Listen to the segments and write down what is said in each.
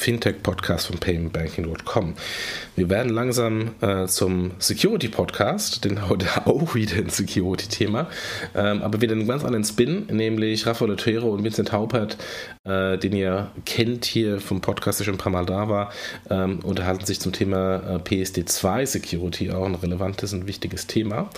Fintech-Podcast von paymentbanking.com. Wir werden langsam äh, zum Security-Podcast, denn heute auch wieder ein Security-Thema, ähm, aber wieder einen ganz anderen Spin, nämlich Rafael Otero und Vincent Haupert, äh, den ihr kennt hier vom Podcast, der schon ein paar Mal da war, ähm, unterhalten sich zum Thema äh, PSD2 Security, auch ein relevantes und wichtiges Thema.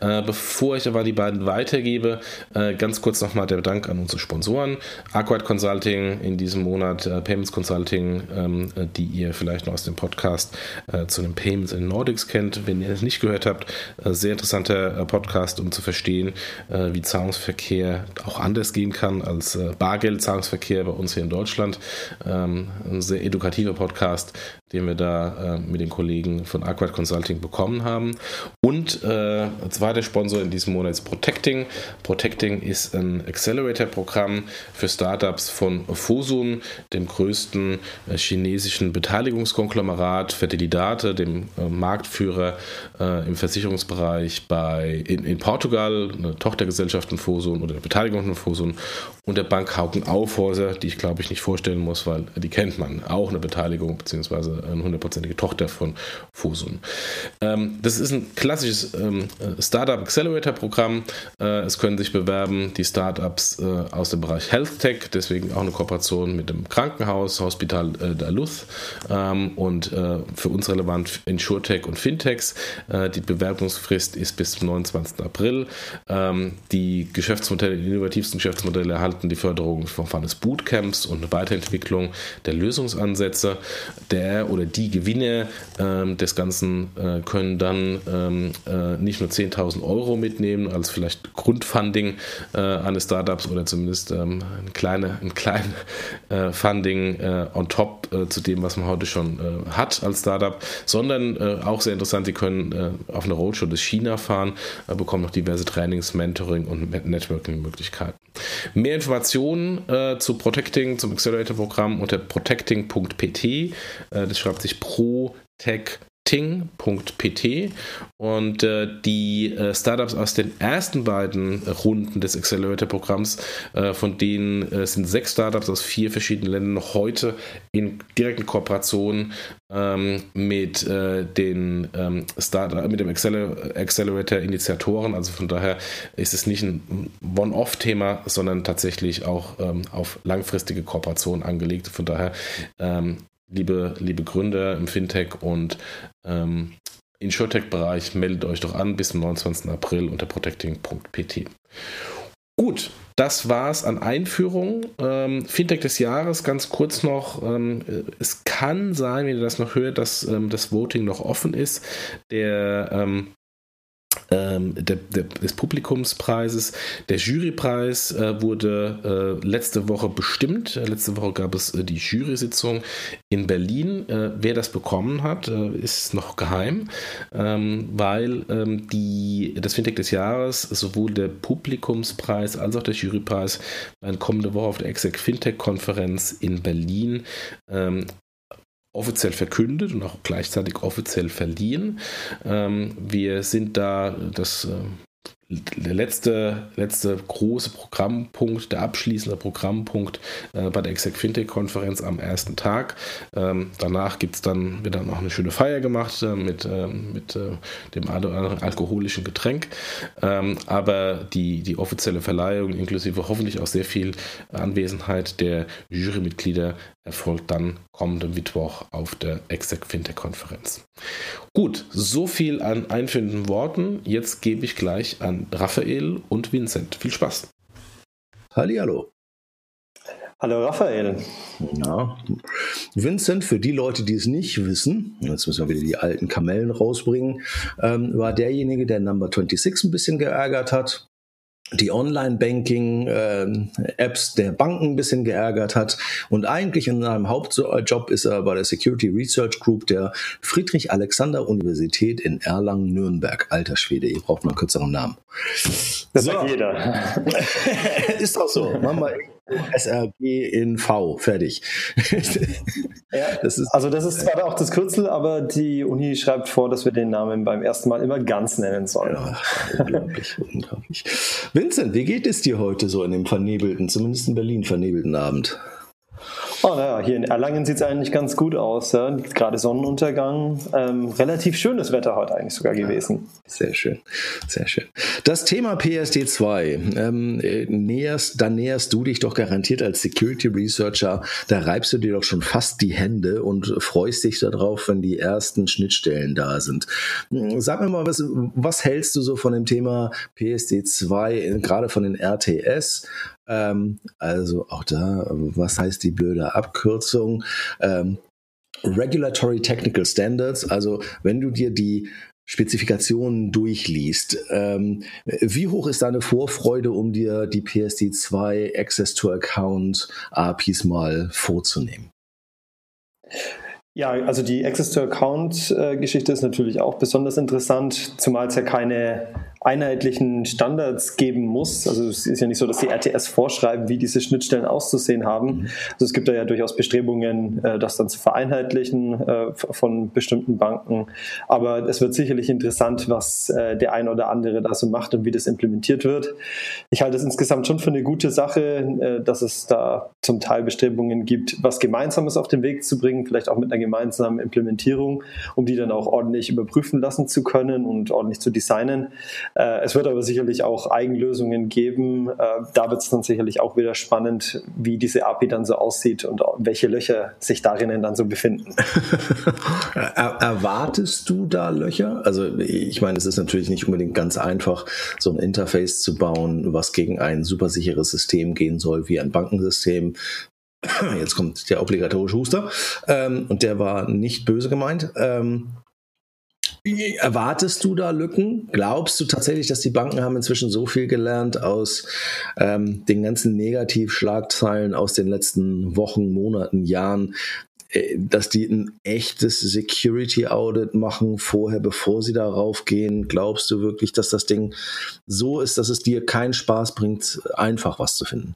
Äh, bevor ich aber die beiden weitergebe, äh, ganz kurz nochmal der Dank an unsere Sponsoren. Arquad Consulting in diesem Monat, äh, Payments Consulting, ähm, äh, die ihr vielleicht noch aus dem Podcast äh, zu den Payments in Nordics kennt. Wenn ihr es nicht gehört habt, äh, sehr interessanter äh, Podcast, um zu verstehen, wie Zahlungsverkehr auch anders gehen kann als Bargeldzahlungsverkehr bei uns hier in Deutschland. Ähm, ein sehr edukativer Podcast, den wir da mit den Kollegen von Aquad Consulting bekommen haben. Und äh, zweiter Sponsor in diesem Monat ist Protecting. Protecting ist ein Accelerator-Programm für Startups von Fosun, dem größten äh, chinesischen Beteiligungskonglomerat, Fertilidate, dem äh, Marktführer äh, im Versicherungsbereich bei, in, in, Portugal, eine Tochtergesellschaft von Fosun oder eine Beteiligung von Fosun und der Bank Hauken Aufhäuser, die ich glaube ich nicht vorstellen muss, weil die kennt man, auch eine Beteiligung bzw. eine hundertprozentige Tochter von Fosun. Ähm, das ist ein klassisches ähm, Startup Accelerator Programm. Äh, es können sich bewerben die Startups äh, aus dem Bereich Health Tech, deswegen auch eine Kooperation mit dem Krankenhaus, Hospital äh, Daluz ähm, und äh, für uns relevant InsurTech und Fintechs. Äh, die Bewerbungsfrist ist bis zum 29. April. Ähm, die Geschäftsmodelle, die innovativsten Geschäftsmodelle erhalten die Förderung von eines Bootcamps und eine Weiterentwicklung der Lösungsansätze. Der oder die Gewinner ähm, des Ganzen äh, können dann ähm, äh, nicht nur 10.000 Euro mitnehmen als vielleicht Grundfunding äh, eines Startups oder zumindest ähm, ein kleines ein klein, äh, Funding äh, on top äh, zu dem, was man heute schon hat als Startup, sondern auch sehr interessant, sie können auf eine Roadshow durch China fahren, bekommen noch diverse Trainings, Mentoring und Networking-Möglichkeiten. Mehr Informationen zu Protecting, zum Accelerator-Programm unter protecting.pt. das schreibt sich Pro Tech ting.pt und äh, die äh, Startups aus den ersten beiden Runden des Accelerator-Programms, äh, von denen äh, sind sechs Startups aus vier verschiedenen Ländern noch heute in direkten Kooperation ähm, mit äh, den ähm, Startup, mit dem Accelerator-Initiatoren. Also von daher ist es nicht ein One-Off-Thema, sondern tatsächlich auch ähm, auf langfristige Kooperation angelegt. Von daher ähm, liebe, liebe Gründer im Fintech und ähm, InsurTech-Bereich, meldet euch doch an bis zum 29. April unter protecting.pt. Gut, das war's an Einführung. Ähm, Fintech des Jahres, ganz kurz noch. Ähm, es kann sein, wenn ihr das noch hört, dass ähm, das Voting noch offen ist. Der ähm, der, der, des Publikumspreises. Der Jurypreis äh, wurde äh, letzte Woche bestimmt. Äh, letzte Woche gab es äh, die Jury-Sitzung in Berlin. Äh, wer das bekommen hat, äh, ist noch geheim, ähm, weil ähm, die, das Fintech des Jahres sowohl der Publikumspreis als auch der Jurypreis werden kommende Woche auf der Exec Fintech-Konferenz in Berlin ähm, offiziell verkündet und auch gleichzeitig offiziell verliehen. Ähm, wir sind da das äh, der letzte, letzte große Programmpunkt, der abschließende Programmpunkt äh, bei der Exec Fintech Konferenz am ersten Tag. Ähm, danach dann, wird dann noch eine schöne Feier gemacht äh, mit, äh, mit äh, dem alkoholischen Getränk. Ähm, aber die, die offizielle Verleihung, inklusive hoffentlich auch sehr viel Anwesenheit der Jurymitglieder, erfolgt dann kommenden Mittwoch auf der Exec Fintech Konferenz. Gut, so viel an einführenden Worten. Jetzt gebe ich gleich an Raphael und Vincent. Viel Spaß. Hallihallo. Hallo Raphael. Ja. Vincent, für die Leute, die es nicht wissen, jetzt müssen wir wieder die alten Kamellen rausbringen, ähm, war derjenige, der Number 26 ein bisschen geärgert hat die Online-Banking-Apps der Banken ein bisschen geärgert hat. Und eigentlich in seinem Hauptjob ist er bei der Security Research Group der Friedrich-Alexander-Universität in Erlangen-Nürnberg. Alter Schwede, ihr braucht mal einen kürzeren Namen. Das so. sagt jeder. ist doch so. Machen wir SRG in V, fertig. ja, das ist, also das ist zwar auch das Kürzel, aber die Uni schreibt vor, dass wir den Namen beim ersten Mal immer ganz nennen sollen. Ja, unglaublich, unglaublich. Vincent, wie geht es dir heute so in dem vernebelten, zumindest in Berlin vernebelten Abend? Oh, naja, hier in Erlangen sieht es eigentlich ganz gut aus. Ja? Gerade Sonnenuntergang. Ähm, relativ schönes Wetter heute eigentlich sogar gewesen. Sehr schön, sehr schön. Das Thema PSD2, ähm, näherst, da näherst du dich doch garantiert als Security Researcher. Da reibst du dir doch schon fast die Hände und freust dich darauf, wenn die ersten Schnittstellen da sind. Sag mir mal, was, was hältst du so von dem Thema PSD2, gerade von den RTS? Ähm, also auch da, was heißt die blöde Abkürzung? Ähm, Regulatory Technical Standards, also wenn du dir die Spezifikationen durchliest. Ähm, wie hoch ist deine Vorfreude, um dir die PSD2 Access to Account APIs mal vorzunehmen? Ja, also die Access to Account äh, Geschichte ist natürlich auch besonders interessant, zumal es ja keine einheitlichen Standards geben muss. Also es ist ja nicht so, dass die RTS vorschreiben, wie diese Schnittstellen auszusehen haben. Mhm. Also es gibt da ja durchaus Bestrebungen, äh, das dann zu vereinheitlichen äh, von bestimmten Banken. Aber es wird sicherlich interessant, was äh, der eine oder andere da so macht und wie das implementiert wird. Ich halte es insgesamt schon für eine gute Sache, dass es da zum Teil Bestrebungen gibt, was Gemeinsames auf den Weg zu bringen, vielleicht auch mit einer gemeinsamen Implementierung, um die dann auch ordentlich überprüfen lassen zu können und ordentlich zu designen. Äh, es wird aber sicherlich auch Eigenlösungen geben. Äh, da wird es dann sicherlich auch wieder spannend, wie diese API dann so aussieht und welche Löcher sich darinnen dann so befinden. er erwartest du da Löcher? Also ich meine, es ist natürlich nicht unbedingt ganz einfach, so ein Interface zu bauen, was gegen ein super sicheres System gehen soll, wie ein Bankensystem. Jetzt kommt der obligatorische Huster ähm, und der war nicht böse gemeint. Ähm, Erwartest du da Lücken? Glaubst du tatsächlich, dass die Banken haben inzwischen so viel gelernt aus ähm, den ganzen Negativschlagzeilen aus den letzten Wochen, Monaten, Jahren, äh, dass die ein echtes Security Audit machen vorher, bevor sie darauf gehen? Glaubst du wirklich, dass das Ding so ist, dass es dir keinen Spaß bringt, einfach was zu finden?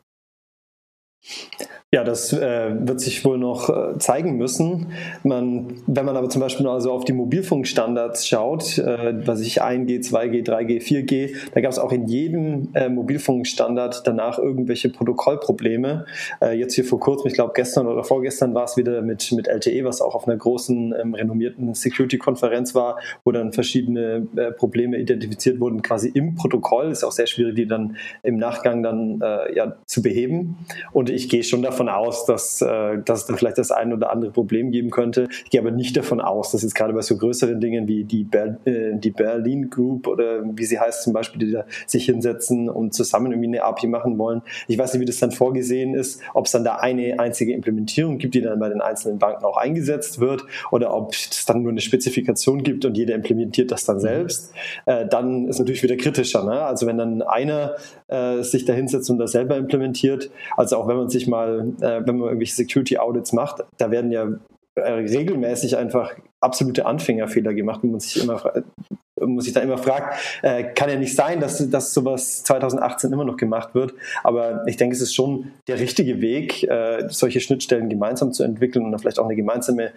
Ja, das äh, wird sich wohl noch äh, zeigen müssen. Man, wenn man aber zum Beispiel also auf die Mobilfunkstandards schaut, äh, was ich 1G, 2G, 3G, 4G, da gab es auch in jedem äh, Mobilfunkstandard danach irgendwelche Protokollprobleme. Äh, jetzt hier vor kurzem, ich glaube gestern oder vorgestern war es wieder mit, mit LTE, was auch auf einer großen ähm, renommierten Security-Konferenz war, wo dann verschiedene äh, Probleme identifiziert wurden, quasi im Protokoll. Ist auch sehr schwierig, die dann im Nachgang dann ja, zu beheben. Und ich gehe schon davon davon aus, dass, äh, dass es dann vielleicht das ein oder andere Problem geben könnte. Ich gehe aber nicht davon aus, dass jetzt gerade bei so größeren Dingen wie die, Ber äh, die Berlin Group oder wie sie heißt zum Beispiel, die da sich hinsetzen und zusammen irgendwie eine API machen wollen. Ich weiß nicht, wie das dann vorgesehen ist, ob es dann da eine einzige Implementierung gibt, die dann bei den einzelnen Banken auch eingesetzt wird oder ob es dann nur eine Spezifikation gibt und jeder implementiert das dann mhm. selbst. Äh, dann ist natürlich wieder kritischer. Ne? Also wenn dann einer äh, sich da hinsetzt und das selber implementiert, also auch wenn man sich mal äh, wenn man irgendwelche Security Audits macht, da werden ja äh, regelmäßig einfach absolute Anfängerfehler gemacht, wo man sich immer muss ich da immer fragt, äh, kann ja nicht sein, dass, dass sowas 2018 immer noch gemacht wird. Aber ich denke, es ist schon der richtige Weg, äh, solche Schnittstellen gemeinsam zu entwickeln und dann vielleicht auch eine gemeinsame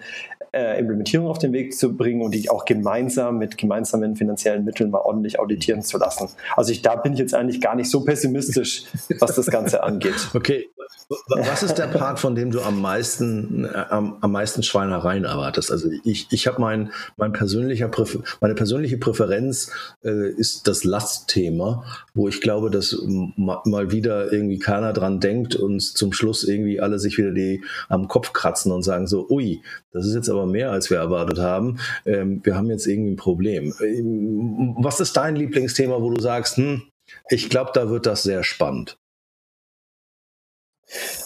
äh, Implementierung auf den Weg zu bringen und die auch gemeinsam mit gemeinsamen finanziellen Mitteln mal ordentlich auditieren zu lassen. Also ich, da bin ich jetzt eigentlich gar nicht so pessimistisch, was das Ganze angeht. Okay, was ist der Part, von dem du am meisten, äh, am, am meisten Schweinereien erwartest? Also ich, ich habe mein, mein persönlicher meine persönliche Präferenz äh, ist das Lastthema, wo ich glaube, dass mal wieder irgendwie keiner dran denkt und zum Schluss irgendwie alle sich wieder die am Kopf kratzen und sagen so, ui, das ist jetzt aber mehr, als wir erwartet haben. Ähm, wir haben jetzt irgendwie ein Problem. Ähm, was ist dein Lieblingsthema, wo du sagst, hm, ich glaube, da wird das sehr spannend?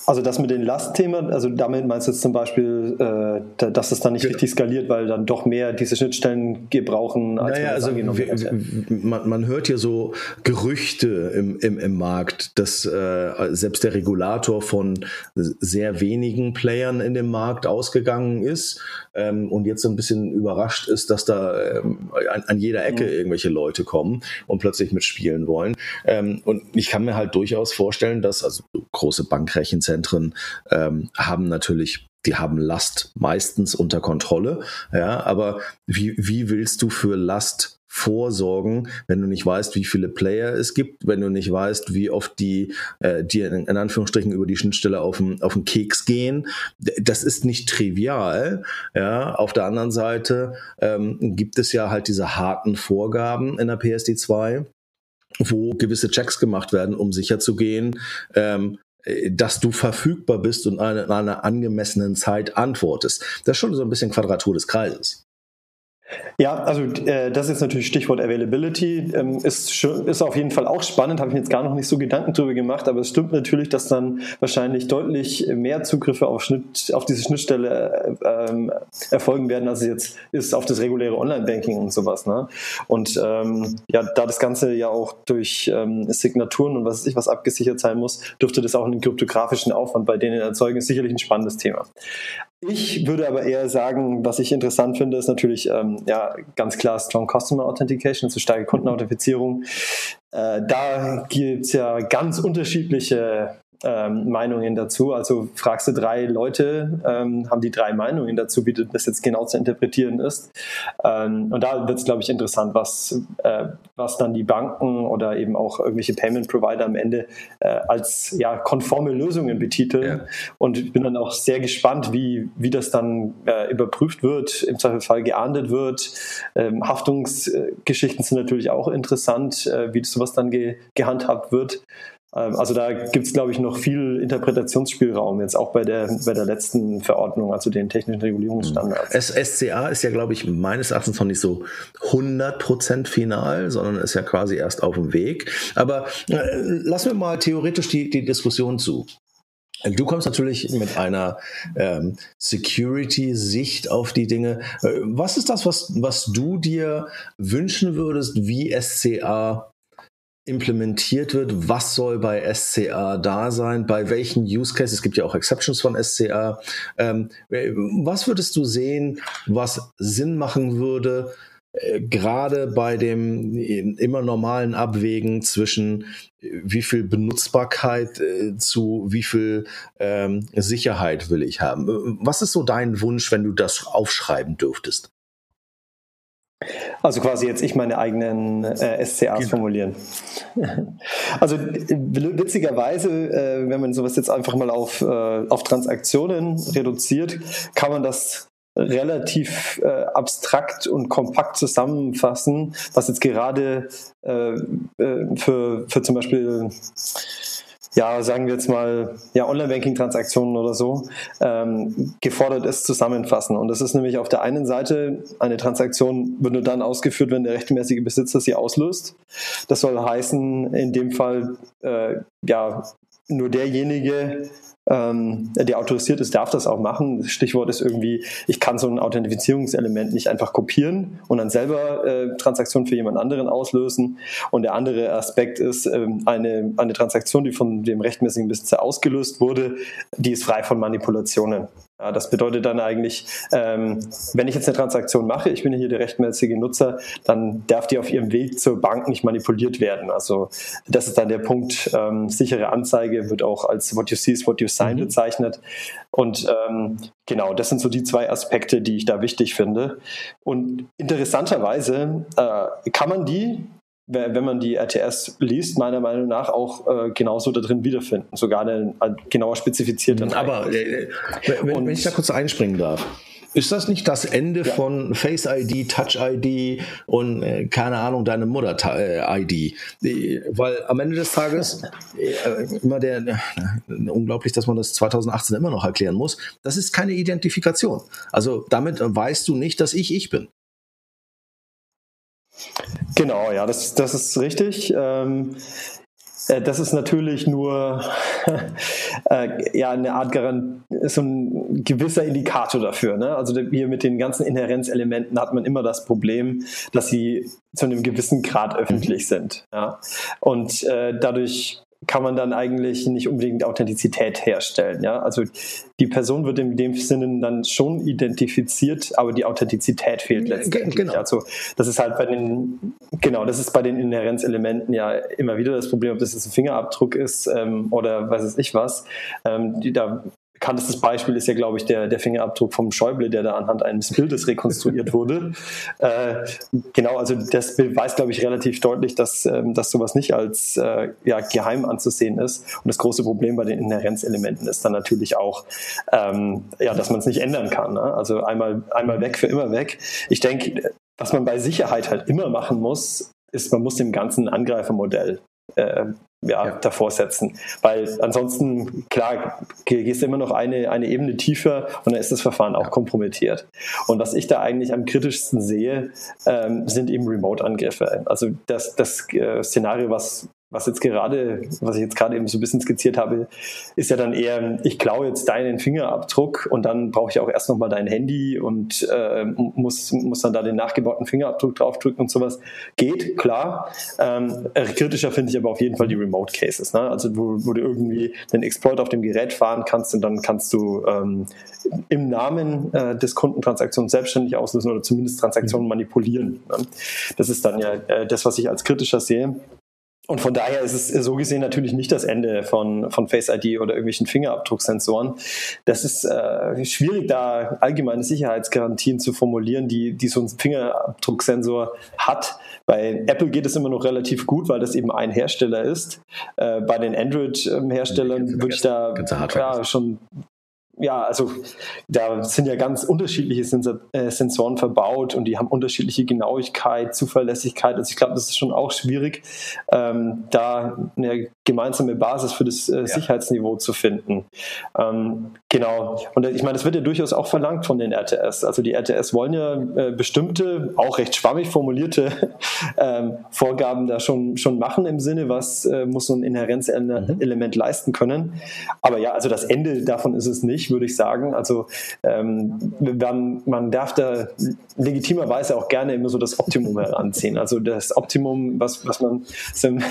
Also das mit den Lastthemen, also damit meinst du jetzt zum Beispiel, äh, dass es dann nicht genau. richtig skaliert, weil dann doch mehr diese Schnittstellen gebrauchen, als naja, also man, man, hört hier so Gerüchte im, im, im Markt, dass äh, selbst der Regulator von sehr wenigen Playern in dem Markt ausgegangen ist ähm, und jetzt so ein bisschen überrascht ist, dass da ähm, an, an, jeder Ecke mhm. irgendwelche Leute kommen und plötzlich mitspielen wollen. Ähm, und ich kann mir halt durchaus vorstellen, dass also große Bankrechenzentren Zentren ähm, haben natürlich die haben Last meistens unter Kontrolle, ja, aber wie, wie willst du für Last vorsorgen, wenn du nicht weißt, wie viele Player es gibt, wenn du nicht weißt, wie oft die äh, dir in, in, Anführungsstrichen über die Schnittstelle auf den, auf Keks gehen. Das ist nicht trivial. Ja, auf der anderen Seite ähm, gibt es ja halt diese harten Vorgaben in der PSD2 wo gewisse Checks gemacht werden, um sicherzugehen, ähm, äh, dass du verfügbar bist und in einer angemessenen Zeit antwortest. Das ist schon so ein bisschen Quadratur des Kreises. Ja, also äh, das ist natürlich Stichwort Availability. Ähm, ist, ist auf jeden Fall auch spannend, habe ich mir jetzt gar noch nicht so Gedanken drüber gemacht, aber es stimmt natürlich, dass dann wahrscheinlich deutlich mehr Zugriffe auf, Schnitt, auf diese Schnittstelle äh, ähm, erfolgen werden, als es jetzt ist auf das reguläre Online-Banking und sowas. Ne? Und ähm, ja, da das Ganze ja auch durch ähm, Signaturen und was weiß ich was abgesichert sein muss, dürfte das auch einen kryptografischen Aufwand bei denen erzeugen, ist sicherlich ein spannendes Thema. Ich würde aber eher sagen, was ich interessant finde, ist natürlich ähm, ja ganz klar Strong Customer Authentication, also starke Kundenauthentifizierung. Äh, da gibt es ja ganz unterschiedliche ähm, Meinungen dazu. Also fragst du drei Leute, ähm, haben die drei Meinungen dazu, wie das jetzt genau zu interpretieren ist. Ähm, und da wird es, glaube ich, interessant, was, äh, was dann die Banken oder eben auch irgendwelche Payment Provider am Ende äh, als ja, konforme Lösungen betiteln. Ja. Und ich bin dann auch sehr gespannt, wie, wie das dann äh, überprüft wird, im Zweifelsfall geahndet wird. Ähm, Haftungsgeschichten sind natürlich auch interessant, äh, wie sowas dann ge gehandhabt wird. Ähm, also da gibt es, glaube ich, noch viel Interpretationsspielraum, jetzt auch bei der, bei der letzten Verordnung, also den technischen Regulierungsstandards. SCA ist ja, glaube ich, meines Erachtens noch nicht so 100% final, sondern ist ja quasi erst auf dem Weg. Aber äh, lassen wir mal theoretisch die, die Diskussion zu. Du kommst natürlich mit einer ähm, Security-Sicht auf die Dinge. Äh, was ist das, was, was du dir wünschen würdest, wie SCA implementiert wird, was soll bei SCA da sein, bei welchen Use Cases, es gibt ja auch Exceptions von SCA, ähm, was würdest du sehen, was Sinn machen würde, äh, gerade bei dem immer normalen Abwägen zwischen äh, wie viel Benutzbarkeit äh, zu wie viel ähm, Sicherheit will ich haben. Was ist so dein Wunsch, wenn du das aufschreiben dürftest? Also quasi jetzt ich meine eigenen äh, SCAs genau. formulieren. Also witzigerweise, äh, wenn man sowas jetzt einfach mal auf, äh, auf Transaktionen reduziert, kann man das relativ äh, abstrakt und kompakt zusammenfassen, was jetzt gerade äh, äh, für, für zum Beispiel ja, sagen wir jetzt mal, ja, Online-Banking-Transaktionen oder so, ähm, gefordert ist, zusammenfassen. Und das ist nämlich auf der einen Seite, eine Transaktion wird nur dann ausgeführt, wenn der rechtmäßige Besitzer sie auslöst. Das soll heißen, in dem Fall, äh, ja, nur derjenige, ähm, der autorisiert ist, darf das auch machen. Das Stichwort ist irgendwie, ich kann so ein Authentifizierungselement nicht einfach kopieren und dann selber äh, Transaktionen für jemand anderen auslösen. Und der andere Aspekt ist, ähm, eine, eine Transaktion, die von dem rechtmäßigen Besitzer ausgelöst wurde, die ist frei von Manipulationen. Ja, das bedeutet dann eigentlich, ähm, wenn ich jetzt eine Transaktion mache, ich bin hier der rechtmäßige Nutzer, dann darf die auf ihrem Weg zur Bank nicht manipuliert werden. Also das ist dann der Punkt, ähm, sichere Anzeige wird auch als what you see is what you sign mhm. bezeichnet. Und ähm, genau, das sind so die zwei Aspekte, die ich da wichtig finde. Und interessanterweise äh, kann man die wenn man die RTS liest, meiner Meinung nach auch äh, genauso da drin wiederfinden, sogar eine, eine genauer spezifizierte. Aber äh, wenn, wenn, ich da kurz einspringen darf. Ist das nicht das Ende ja. von Face ID, Touch ID und äh, keine Ahnung, deine Mutter äh, ID? Weil am Ende des Tages äh, immer der, äh, unglaublich, dass man das 2018 immer noch erklären muss, das ist keine Identifikation. Also damit weißt du nicht, dass ich ich bin. Genau, ja, das, das ist richtig. Ähm, Äh, das ist natürlich nur äh, ja, eine Art Garant, so ein gewisser Indikator dafür. Ne? Also hier mit den ganzen Inherenzelementen hat man immer das Problem, dass sie zu einem gewissen Grad öffentlich mhm. sind. Ja? Und äh, dadurch kann man dann eigentlich nicht unbedingt Authentizität herstellen. Ja? Also die Person wird in dem Sinne dann schon identifiziert, aber die Authentizität fehlt letztendlich. Genau. Also das ist halt bei den, genau, das ist bei den Inherenzelementen ja immer wieder das Problem, ob das jetzt ein Fingerabdruck ist ähm, oder was weiß ich was. Ähm, die, da bekanntestes Beispiel ist ja, glaube ich, der, der Fingerabdruck vom Schäuble, der da anhand eines Bildes rekonstruiert wurde. Äh, genau, also das beweist, glaube ich, relativ deutlich, dass, ähm, dass sowas nicht als äh, ja, geheim anzusehen ist. Und das große Problem bei den Inherenzelementen ist dann natürlich auch, ähm, ja, dass man es nicht ändern kann. Ne? Also einmal, einmal weg für immer weg. Ich denke, was man bei Sicherheit halt immer machen muss, ist, man muss dem ganzen Angreifermodell äh, ja, ja, davor setzen. Weil ansonsten, klar, gehst du immer noch eine, eine Ebene tiefer und dann ist das Verfahren auch kompromittiert. Und was ich da eigentlich am kritischsten sehe, ähm, sind eben Remote-Angriffe. Also das, das äh, Szenario, was was jetzt gerade, was ich jetzt gerade eben so ein bisschen skizziert habe, ist ja dann eher, ich klaue jetzt deinen Fingerabdruck und dann brauche ich auch erst nochmal dein Handy und äh, muss, muss dann da den nachgebauten Fingerabdruck draufdrücken und sowas. Geht, klar. Ähm, kritischer finde ich aber auf jeden Fall die Remote Cases. Ne? Also wo, wo du irgendwie den Exploit auf dem Gerät fahren kannst und dann kannst du ähm, im Namen äh, des Kunden Transaktionen selbstständig auslösen oder zumindest Transaktionen mhm. manipulieren. Ne? Das ist dann ja äh, das, was ich als kritischer sehe. Und von daher ist es so gesehen natürlich nicht das Ende von, von Face ID oder irgendwelchen Fingerabdrucksensoren. Das ist äh, schwierig, da allgemeine Sicherheitsgarantien zu formulieren, die, die so ein Fingerabdrucksensor hat. Bei Apple geht es immer noch relativ gut, weil das eben ein Hersteller ist. Äh, bei den Android-Herstellern würde ich da ja, schon ja, also da sind ja ganz unterschiedliche Sensor, äh, Sensoren verbaut und die haben unterschiedliche Genauigkeit, Zuverlässigkeit. Also ich glaube, das ist schon auch schwierig, ähm, da eine gemeinsame Basis für das äh, ja. Sicherheitsniveau zu finden. Ähm, genau. Und ich meine, das wird ja durchaus auch verlangt von den RTS. Also die RTS wollen ja äh, bestimmte, auch recht schwammig formulierte ähm, Vorgaben da schon, schon machen im Sinne, was äh, muss so ein Inherenzelement mhm. leisten können. Aber ja, also das Ende davon ist es nicht würde ich sagen. Also ähm, man, man darf da legitimerweise auch gerne immer so das Optimum heranziehen. Also das Optimum, was, was man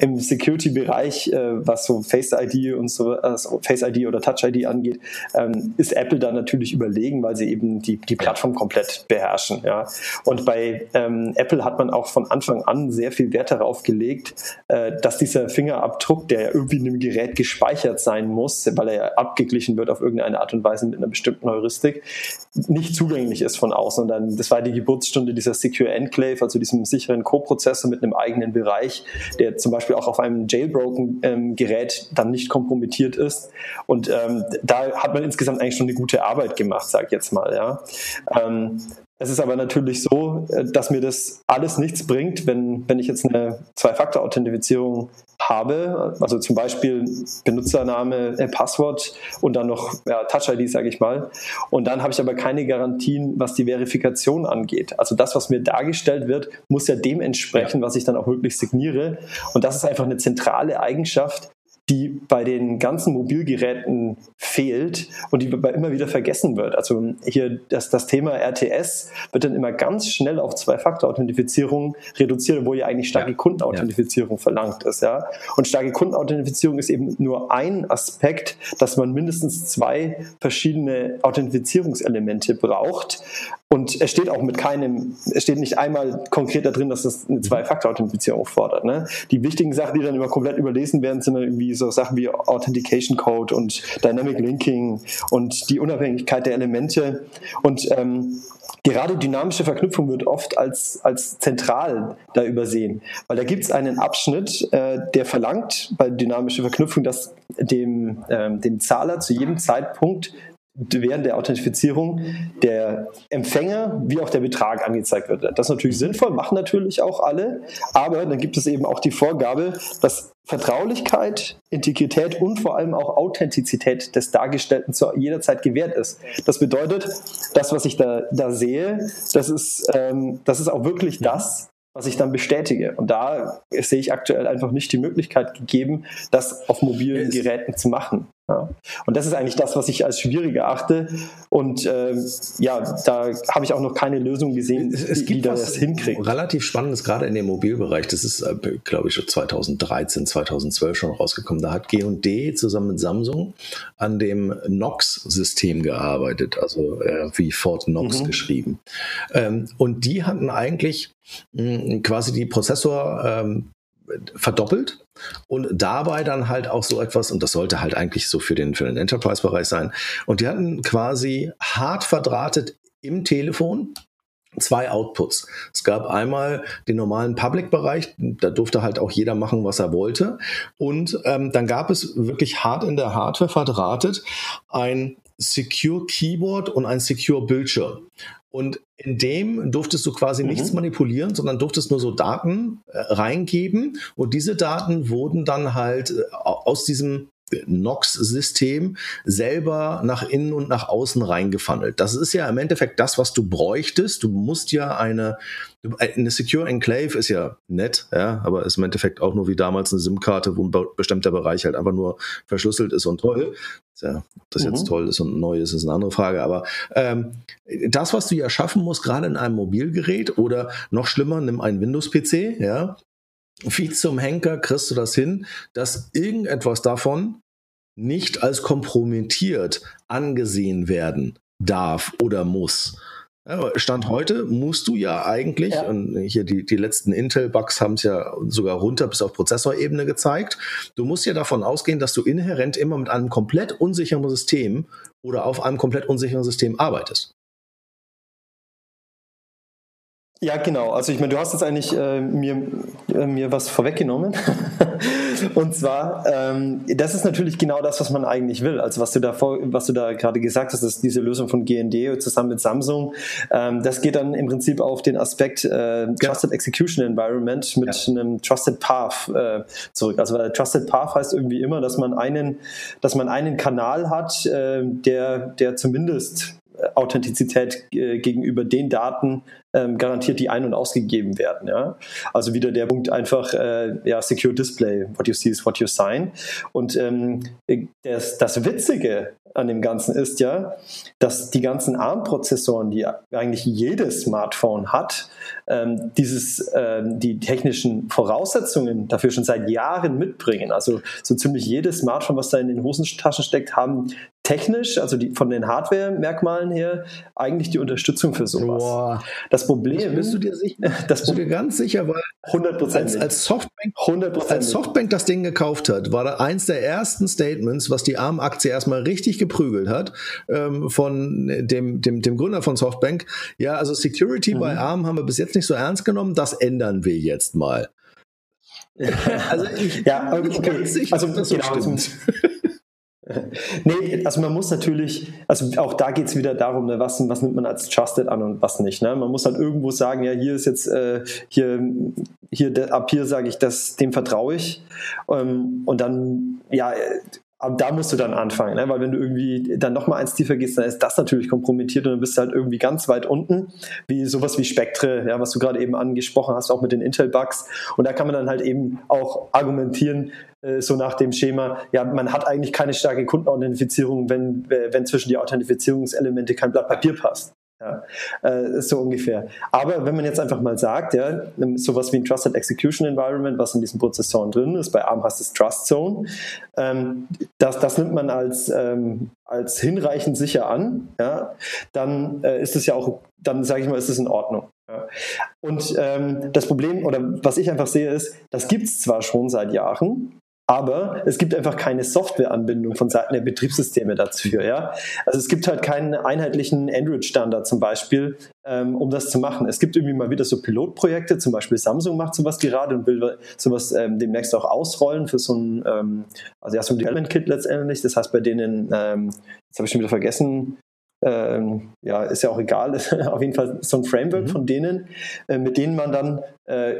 im, Security-Bereich, äh, was so Face ID und so, also Face ID oder Touch ID angeht, ähm, ist Apple da natürlich überlegen, weil sie eben die, die Plattform komplett beherrschen. Ja. Und bei ähm, Apple hat man auch von Anfang an sehr viel Wert darauf gelegt, äh, dass dieser Fingerabdruck, der ja irgendwie in dem Gerät gespeichert sein muss, weil er ja abgeglichen wird auf auf irgendeine Art und Weise mit einer bestimmten Heuristik nicht zugänglich ist von außen. Und dann, das war die Geburtsstunde dieser Secure Enclave, also diesem sicheren Co-Prozessor mit einem eigenen Bereich, der zum Beispiel auch auf einem jailbroken ähm, dann nicht kompromittiert ist. Und ähm, da hat man insgesamt eigentlich schon eine gute Arbeit gemacht, sage ich jetzt mal. Ja. Ähm, es ist aber natürlich so, äh, dass mir das alles nichts bringt, wenn, wenn ich jetzt eine Zwei-Faktor-Authentifizierung habe, also zum Beispiel Benutzername, äh, Passwort und dann noch ja, Touch-ID, sage ich mal. Und dann habe ich aber keine Garantien, was die Verifikation angeht. Also das, was mir dargestellt wird, muss ja dem entsprechen, was ich dann auch wirklich signiere. Und das ist einfach eine zentrale Eigenschaft, die bei den ganzen Mobilgeräten fehlt und die immer wieder vergessen wird. Also hier das, das Thema RTS wird dann immer ganz schnell auf Zwei-Faktor-Authentifizierung reduziert, wo ja eigentlich starke ja. Kundenauthentifizierung ja. verlangt ist. Ja? Und starke Kundenauthentifizierung ist eben nur ein Aspekt, dass man mindestens zwei verschiedene Authentifizierungselemente braucht. Und es steht auch mit keinem, es steht nicht einmal konkret da drin, dass das eine Zwei-Faktor-Authentifizierung fordert. Ne? Die wichtigen Sachen, die dann immer komplett überlesen werden, sind dann irgendwie so Sachen wie Authentication Code und Dynamic Linking und die Unabhängigkeit der Elemente. Und ähm, gerade dynamische Verknüpfung wird oft als, als zentral da übersehen, weil da gibt es einen Abschnitt, äh, der verlangt bei dynamischer Verknüpfung, dass dem, ähm, dem Zahler zu jedem Zeitpunkt während der Authentifizierung der Empfänger wie auch der Betrag angezeigt wird. Das ist natürlich sinnvoll, machen natürlich auch alle, aber dann gibt es eben auch die Vorgabe, dass Vertraulichkeit, Integrität und vor allem auch Authentizität des Dargestellten zu jeder Zeit gewährt ist. Das bedeutet, das, was ich da, da sehe, das ist, ähm, das ist auch wirklich das, was ich dann bestätige. Und da sehe ich aktuell einfach nicht die Möglichkeit gegeben, das auf mobilen Geräten zu machen. Ja. Und das ist eigentlich das, was ich als schwierig erachte. Und äh, ja, da habe ich auch noch keine Lösung gesehen, es, es wie, gibt das hinkriegt. Relativ spannendes, gerade in dem Mobilbereich. Das ist, äh, glaube ich, schon 2013, 2012 schon rausgekommen. Da hat G&D zusammen mit Samsung an dem Knox-System gearbeitet, also äh, wie Fort Knox mhm. geschrieben. Ähm, und die hatten eigentlich mh, hm, quasi die Prozessor ähm, verdoppelt und dabei dann halt auch so etwas, und das sollte halt eigentlich so für den, für den Enterprise-Bereich sein. Und die hatten quasi hart verdrahtet im Telefon zwei Outputs. Es gab einmal den normalen Public-Bereich, da durfte halt auch jeder machen, was er wollte. Und ähm, dann gab es wirklich hart in der Hardware verdrahtet ein Secure Keyboard und ein Secure Bildschirm. Und in dem durftest du quasi mhm. nichts manipulieren, sondern durftest nur so Daten äh, reingeben. Und diese Daten wurden dann halt äh, aus diesem NOx-System selber nach innen und nach außen reingefunnelt. Das ist ja im Endeffekt das, was du bräuchtest. Du musst ja eine, eine Secure Enclave ist ja nett, ja, aber ist im Endeffekt auch nur wie damals eine SIM-Karte, wo ein bestimmter Bereich halt einfach nur verschlüsselt ist und toll. Ja, ob das mhm. jetzt toll ist und neu ist, ist eine andere Frage. Aber ähm, das, was du ja schaffen musst, gerade in einem Mobilgerät oder noch schlimmer, nimm einen Windows-PC, ja, wie zum Henker kriegst du das hin, dass irgendetwas davon nicht als kompromittiert angesehen werden darf oder muss. Stand heute musst du ja eigentlich, ja. und hier die, die letzten Intel-Bugs haben es ja sogar runter bis auf Prozessorebene gezeigt, du musst ja davon ausgehen, dass du inhärent immer mit einem komplett unsicheren System oder auf einem komplett unsicheren System arbeitest. Ja, genau. Also ich meine, du hast jetzt eigentlich äh, mir, äh, mir was vorweggenommen. und zwar, ähm, das ist natürlich genau das, was man eigentlich will. Also was du da vor, was du da gerade gesagt hast, ist diese Lösung von GND zusammen mit Samsung. Ähm, das geht dann im Prinzip auf den Aspekt äh, Trusted ja. Execution Environment mit ja. einem Trusted Path äh, zurück. Also weil Trusted Path heißt irgendwie immer, dass man einen, dass man einen Kanal hat, äh, der, der zumindest Authentizität äh, gegenüber den Daten ähm, garantiert, die ein- und ausgegeben werden. Ja? Also wieder der Punkt einfach, äh, ja, Secure Display, what you see is what you sign. Und ähm, das, das Witzige an dem Ganzen ist ja, dass die ganzen ARM-Prozessoren, die eigentlich jedes Smartphone hat, ähm, dieses, ähm, die technischen Voraussetzungen dafür schon seit Jahren mitbringen. Also so ziemlich jedes Smartphone, was da in den Hosentaschen steckt, haben technisch, also die, von den Hardware-Merkmalen her, eigentlich die Unterstützung für sowas. Boah. Das Problem. Bist du dir sicher? Das bist du dir ganz sicher, weil 100%. Als, als, Softbank, 100%. als Softbank das Ding gekauft hat, war da eins der ersten Statements, was die ARM-Aktie erstmal richtig geprügelt hat, ähm, von dem, dem, dem Gründer von Softbank. Ja, also Security mhm. bei ARM haben wir bis jetzt nicht so ernst genommen, das ändern wir jetzt mal. also ich, ja, okay. Sicher, also, das genau, stimmt. Nee, also man muss natürlich, also auch da geht es wieder darum, ne, was, was nimmt man als Trusted an und was nicht. Ne? Man muss dann irgendwo sagen, ja, hier ist jetzt, äh, hier, hier, ab hier sage ich, das, dem vertraue ich. Ähm, und dann, ja, aber da musst du dann anfangen, ne? weil wenn du irgendwie dann nochmal eins tiefer gehst, dann ist das natürlich kompromittiert und dann bist du halt irgendwie ganz weit unten, wie sowas wie Spektre, ja, was du gerade eben angesprochen hast, auch mit den Intel-Bugs. Und da kann man dann halt eben auch argumentieren, äh, so nach dem Schema, ja, man hat eigentlich keine starke Kundenauthentifizierung, wenn, äh, wenn zwischen die Authentifizierungselemente kein Blatt Papier passt. Ja, äh, so ungefähr. Aber wenn man jetzt einfach mal sagt, ja, sowas wie ein Trusted Execution Environment, was in diesen Prozessoren drin ist, bei ARM heißt es Trust Zone, ähm, das, das nimmt man als, ähm, als hinreichend sicher an, ja, dann äh, ist es ja auch, dann sage ich mal, ist es in Ordnung. Ja. Und ähm, das Problem, oder was ich einfach sehe, ist, das gibt es zwar schon seit Jahren, aber es gibt einfach keine Softwareanbindung von Seiten der Betriebssysteme dafür. Ja? Also es gibt halt keinen einheitlichen Android-Standard zum Beispiel, ähm, um das zu machen. Es gibt irgendwie mal wieder so Pilotprojekte, zum Beispiel Samsung macht sowas gerade und will sowas ähm, demnächst auch ausrollen für so ein, ähm, also ja, so ein Development Kit letztendlich. Das heißt bei denen, ähm, jetzt habe ich schon wieder vergessen, ähm, ja, ist ja auch egal, auf jeden Fall so ein Framework mhm. von denen, äh, mit denen man dann äh,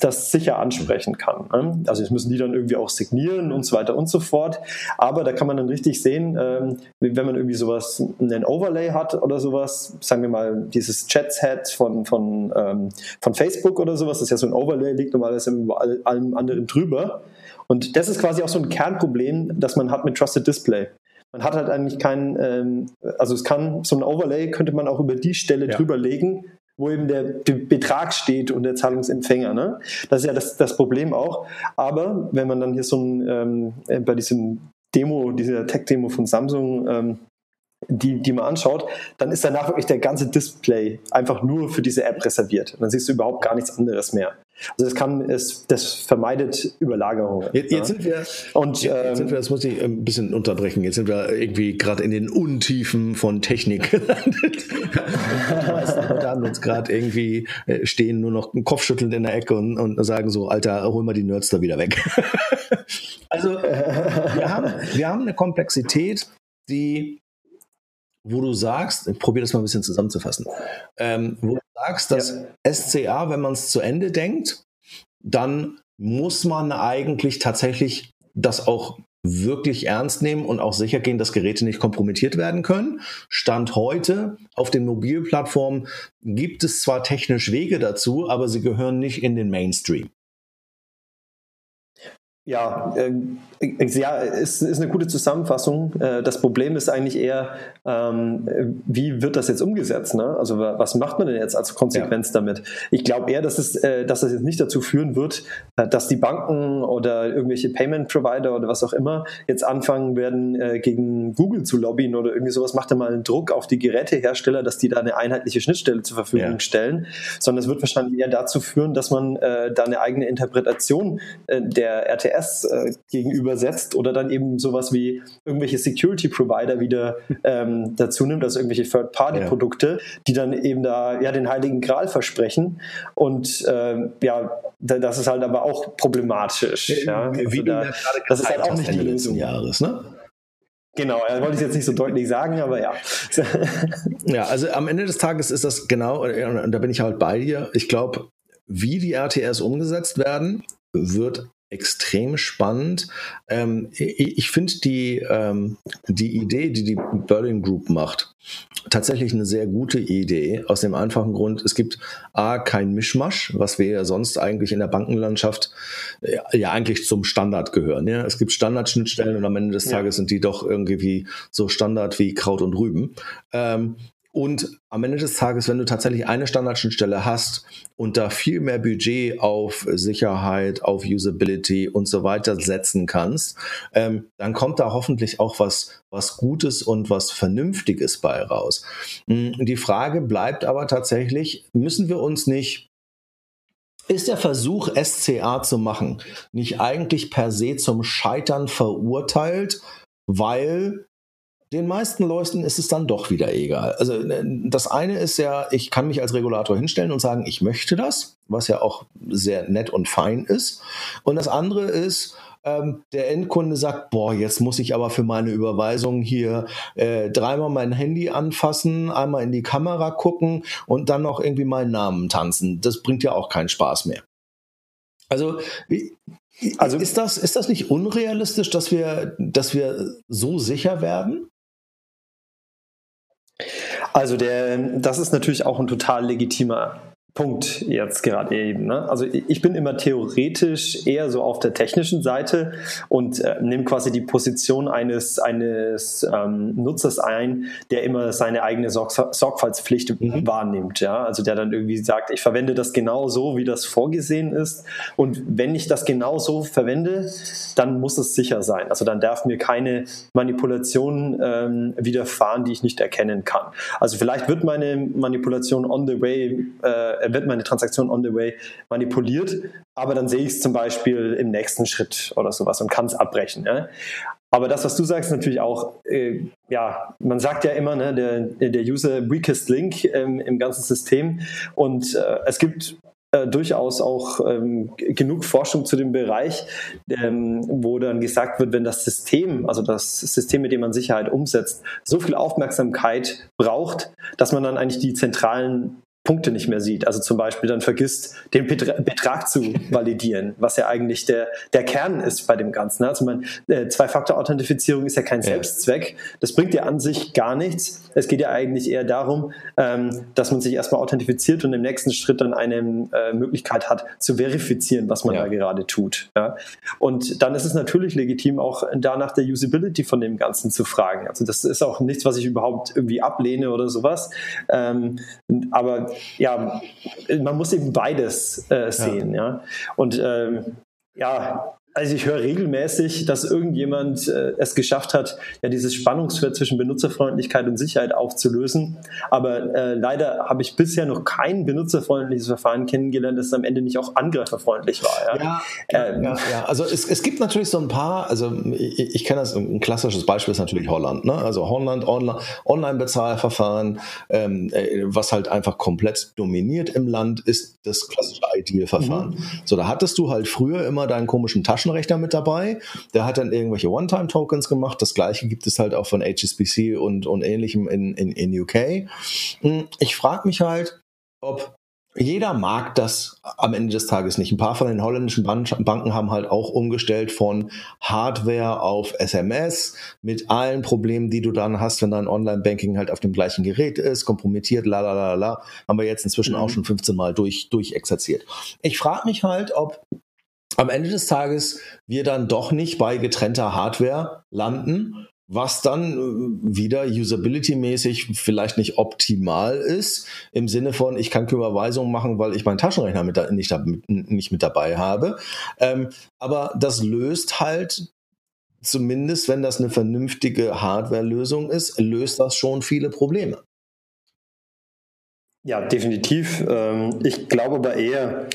das sicher ansprechen kann. Ne? Also jetzt müssen die dann irgendwie auch signieren und so weiter und so fort. Aber da kann man dann richtig sehen, ähm, wenn man irgendwie sowas, einen Overlay hat oder sowas, sagen wir mal dieses Chats-Head von, von, ähm, von Facebook oder sowas, das ist ja so ein Overlay, liegt normalerweise über allem anderen drüber. Und das ist quasi auch so ein Kernproblem, das man hat mit Trusted Display. Man hat halt eigentlich keinen, ähm, also es kann, so ein Overlay könnte man auch über die Stelle ja. drüber legen, wo eben der Betrag steht und der Zahlungsempfänger. Ne? Das ist ja das, das Problem auch. Aber wenn man dann hier so ein, ähm, äh, bei diesem Demo, dieser Tech-Demo von Samsung, ähm, die, die man anschaut, dann ist danach wirklich der ganze Display einfach nur für diese App reserviert. Und dann siehst du überhaupt gar nichts anderes mehr. Also das kann, es, das vermeidet Überlagerungen. Jetzt, jetzt sind wir, und jetzt, ähm, sind wir, das muss ich ein bisschen unterbrechen. Jetzt sind wir irgendwie gerade in den Untiefen von Technik gelandet. Leute haben uns gerade irgendwie äh, stehen nur noch kopfschüttelnd in der Ecke und, und sagen so, Alter, hol mal die Nerds da wieder weg. also wir haben, wir haben eine Komplexität, die wo du sagst, ich probiere das mal ein bisschen zusammenzufassen, ähm, wo du sagst, dass ja. SCA, wenn man es zu Ende denkt, dann muss man eigentlich tatsächlich das auch wirklich ernst nehmen und auch sicher gehen, dass Geräte nicht kompromittiert werden können. Stand heute auf den Mobilplattformen gibt es zwar technisch Wege dazu, aber sie gehören nicht in den Mainstream. Ja, äh, ja, ist, ist eine gute Zusammenfassung. Äh, das Problem ist eigentlich eher, ähm, wie wird das jetzt umgesetzt? Ne? Also was macht man denn jetzt als Konsequenz ja. damit? Ich glaube eher, dass, es, äh, dass das jetzt nicht dazu führen wird, äh, dass die Banken oder irgendwelche Payment Provider oder was auch immer jetzt anfangen werden, äh, gegen Google zu lobbyen oder irgendwie sowas. Macht da mal einen Druck auf die Gerätehersteller, dass die da eine einheitliche Schnittstelle zur Verfügung ja. stellen. Sondern es wird wahrscheinlich eher dazu führen, dass man äh, da eine eigene Interpretation der RTS gegenüber übersetzt oder dann eben sowas wie irgendwelche Security Provider wieder ähm, dazu nimmt, also irgendwelche Third-Party-Produkte, ja. die dann eben da ja den heiligen Gral versprechen. Und ähm, ja, das ist halt aber auch problematisch. Ja. Also wie da, das ist halt auch nicht die Lösung. Jahres, ne? Genau, er wollte ich jetzt nicht so deutlich sagen, aber ja. ja, also am Ende des Tages ist das genau, und da bin ich halt bei dir. Ich glaube, wie die RTS umgesetzt werden, wird extrem spannend. Ähm, ich finde die, ähm, die Idee, die die Berlin Group macht, tatsächlich eine sehr gute Idee. Aus dem einfachen Grund, es gibt A, kein Mischmasch, was wir ja sonst eigentlich in der Bankenlandschaft ja, äh, ja eigentlich zum Standard gehören. Ja? Es gibt Standardschnittstellen und am Ende des Tages ja. sind die doch irgendwie so Standard wie Kraut und Rüben. Ähm, und am Ende des Tages, wenn du tatsächlich eine Standardschnittstelle hast und da viel mehr Budget auf Sicherheit, auf Usability und so weiter setzen kannst, ähm, dann kommt da hoffentlich auch was, was Gutes und was Vernünftiges bei raus. Hm, die Frage bleibt aber tatsächlich, müssen wir uns nicht ist der Versuch, SCA zu machen, nicht eigentlich per se zum Scheitern verurteilt, weil den meisten Leuten ist es dann doch wieder egal. Also äh, das eine ist ja, ich kann mich als Regulator hinstellen und sagen, ich möchte das, was ja auch sehr nett und fein ist. Und das andere ist, ähm, der Endkunde sagt, boah, jetzt muss ich aber für meine Überweisung hier äh, dreimal mein Handy anfassen, einmal in die Kamera gucken und dann noch irgendwie meinen Namen tanzen. Das bringt ja auch keinen Spaß mehr. Also also ist das, ist das nicht unrealistisch, dass wir, dass wir so sicher werden? Also der, das ist natürlich auch ein total legitimer Punkt jetzt gerade eben. Ne? Also ich bin immer theoretisch eher so auf der technischen Seite und äh, nehme quasi die Position eines, eines ähm, Nutzers ein, der immer seine eigene Sorg Sorgfaltspflicht mhm. wahrnimmt. Ja? Also der dann irgendwie sagt, ich verwende das genau so, wie das vorgesehen ist. Und wenn ich das genau so verwende, dann muss es sicher sein. Also dann darf mir keine Manipulation ähm, widerfahren, die ich nicht erkennen kann. Also vielleicht wird meine Manipulation on the way äh, wird meine Transaktion on the way manipuliert, aber dann sehe ich es zum Beispiel im nächsten Schritt oder sowas und kann es abbrechen. Ja? Aber das, was du sagst, natürlich auch, äh, ja, man sagt ja immer, ne, der, der User weakest link ähm, im ganzen System. Und äh, es gibt äh, durchaus auch ähm, genug Forschung zu dem Bereich, ähm, wo dann gesagt wird, wenn das System, also das System, mit dem man Sicherheit umsetzt, so viel Aufmerksamkeit braucht, dass man dann eigentlich die zentralen Punkte nicht mehr sieht. Also zum Beispiel dann vergisst, den Betrag zu validieren, was ja eigentlich der, der Kern ist bei dem Ganzen. Also man, äh, Zwei-Faktor-Authentifizierung ist ja kein Selbstzweck. Das bringt ja an sich gar nichts. Es geht ja eigentlich eher darum, ähm, dass man sich erstmal authentifiziert und im nächsten Schritt dann eine äh, Möglichkeit hat, zu verifizieren, was man ja. da gerade tut. Ja? Und dann ist es natürlich legitim, auch da nach der Usability von dem Ganzen zu fragen. Also das ist auch nichts, was ich überhaupt irgendwie ablehne oder sowas. Ähm, aber ja, man muss eben beides äh, sehen, ja. ja. Und ähm, ja, also ich höre regelmäßig, dass irgendjemand äh, es geschafft hat, ja dieses Spannungsfeld zwischen Benutzerfreundlichkeit und Sicherheit aufzulösen. Aber äh, leider habe ich bisher noch kein benutzerfreundliches Verfahren kennengelernt, das am Ende nicht auch angreiferfreundlich war. Ja, ja, ähm, ja, ja. also es, es gibt natürlich so ein paar, also ich, ich kenne das, ein klassisches Beispiel ist natürlich Holland. Ne? Also Holland, Online-Bezahlverfahren, ähm, äh, was halt einfach komplett dominiert im Land, ist das klassische Ideal-Verfahren. Mhm. So, da hattest du halt früher immer deinen komischen Taschen Taschenrechner mit dabei. Der hat dann irgendwelche One-Time-Tokens gemacht. Das gleiche gibt es halt auch von HSBC und, und ähnlichem in, in, in UK. Hm, ich frage mich halt, ob jeder mag das am Ende des Tages nicht. Ein paar von den holländischen Banken haben halt auch umgestellt von Hardware auf SMS mit allen Problemen, die du dann hast, wenn dein Online-Banking halt auf dem gleichen Gerät ist, kompromittiert, la la la la. Haben wir jetzt inzwischen mhm. auch schon 15 Mal durch, durchexerziert. Ich frage mich halt, ob am Ende des Tages wir dann doch nicht bei getrennter Hardware landen, was dann äh, wieder usability-mäßig vielleicht nicht optimal ist, im Sinne von, ich kann keine Überweisungen machen, weil ich meinen Taschenrechner mit, nicht, nicht, mit dabei habe. Ähm, aber das löst halt, zumindest wenn das eine vernünftige Hardware-Lösung ist, löst das schon viele Probleme. Ja, definitiv. Ähm, ich glaube aber eher,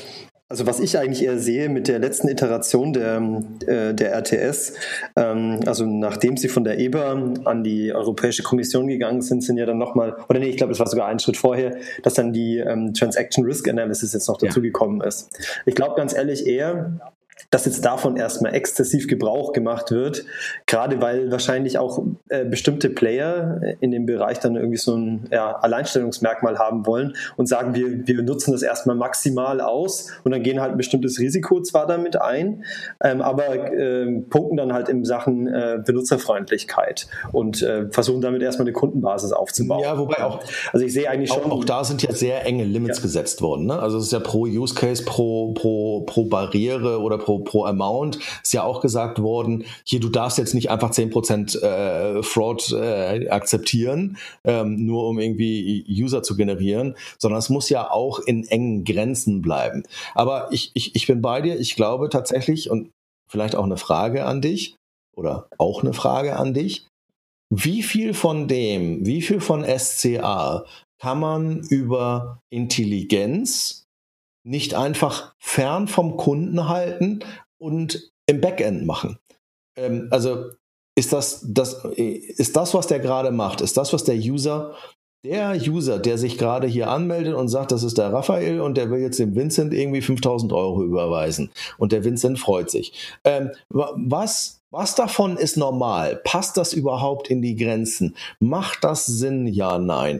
also was ich eigentlich eher sehe mit der letzten Iteration der, äh, der RTS, ähm, also nachdem sie von der EBA an die Europäische Kommission gegangen sind, sind ja dann nochmal, oder nee, ich glaube, es war sogar ein Schritt vorher, dass dann die ähm, Transaction Risk Analysis jetzt noch dazugekommen ja. ist. Ich glaube ganz ehrlich eher, dass jetzt davon erstmal exzessiv Gebrauch gemacht wird, gerade weil wahrscheinlich auch äh, bestimmte Player in dem Bereich dann irgendwie so ein ja, Alleinstellungsmerkmal haben wollen und sagen, wir, wir nutzen das erstmal maximal aus und dann gehen halt ein bestimmtes Risiko zwar damit ein, ähm, aber äh, punkten dann halt in Sachen äh, Benutzerfreundlichkeit und äh, versuchen damit erstmal eine Kundenbasis aufzubauen. Ja, wobei auch, also ich sehe eigentlich schon. Auch, auch da sind ja sehr enge Limits ja. gesetzt worden. Ne? Also es ist ja pro Use Case, pro, pro, pro Barriere oder pro, pro Amount. Ist ja auch gesagt worden, hier, du darfst jetzt nicht einfach 10% äh, Fraud äh, akzeptieren, ähm, nur um irgendwie User zu generieren, sondern es muss ja auch in engen Grenzen bleiben. Aber ich, ich, ich bin bei dir, ich glaube tatsächlich, und vielleicht auch eine Frage an dich, oder auch eine Frage an dich, wie viel von dem, wie viel von SCA kann man über Intelligenz nicht einfach fern vom Kunden halten und im Backend machen. Ähm, also ist das, das, ist das, was der gerade macht, ist das, was der User, der User, der sich gerade hier anmeldet und sagt, das ist der Raphael und der will jetzt dem Vincent irgendwie 5000 Euro überweisen und der Vincent freut sich. Ähm, was was davon ist normal? Passt das überhaupt in die Grenzen? Macht das Sinn? Ja, nein.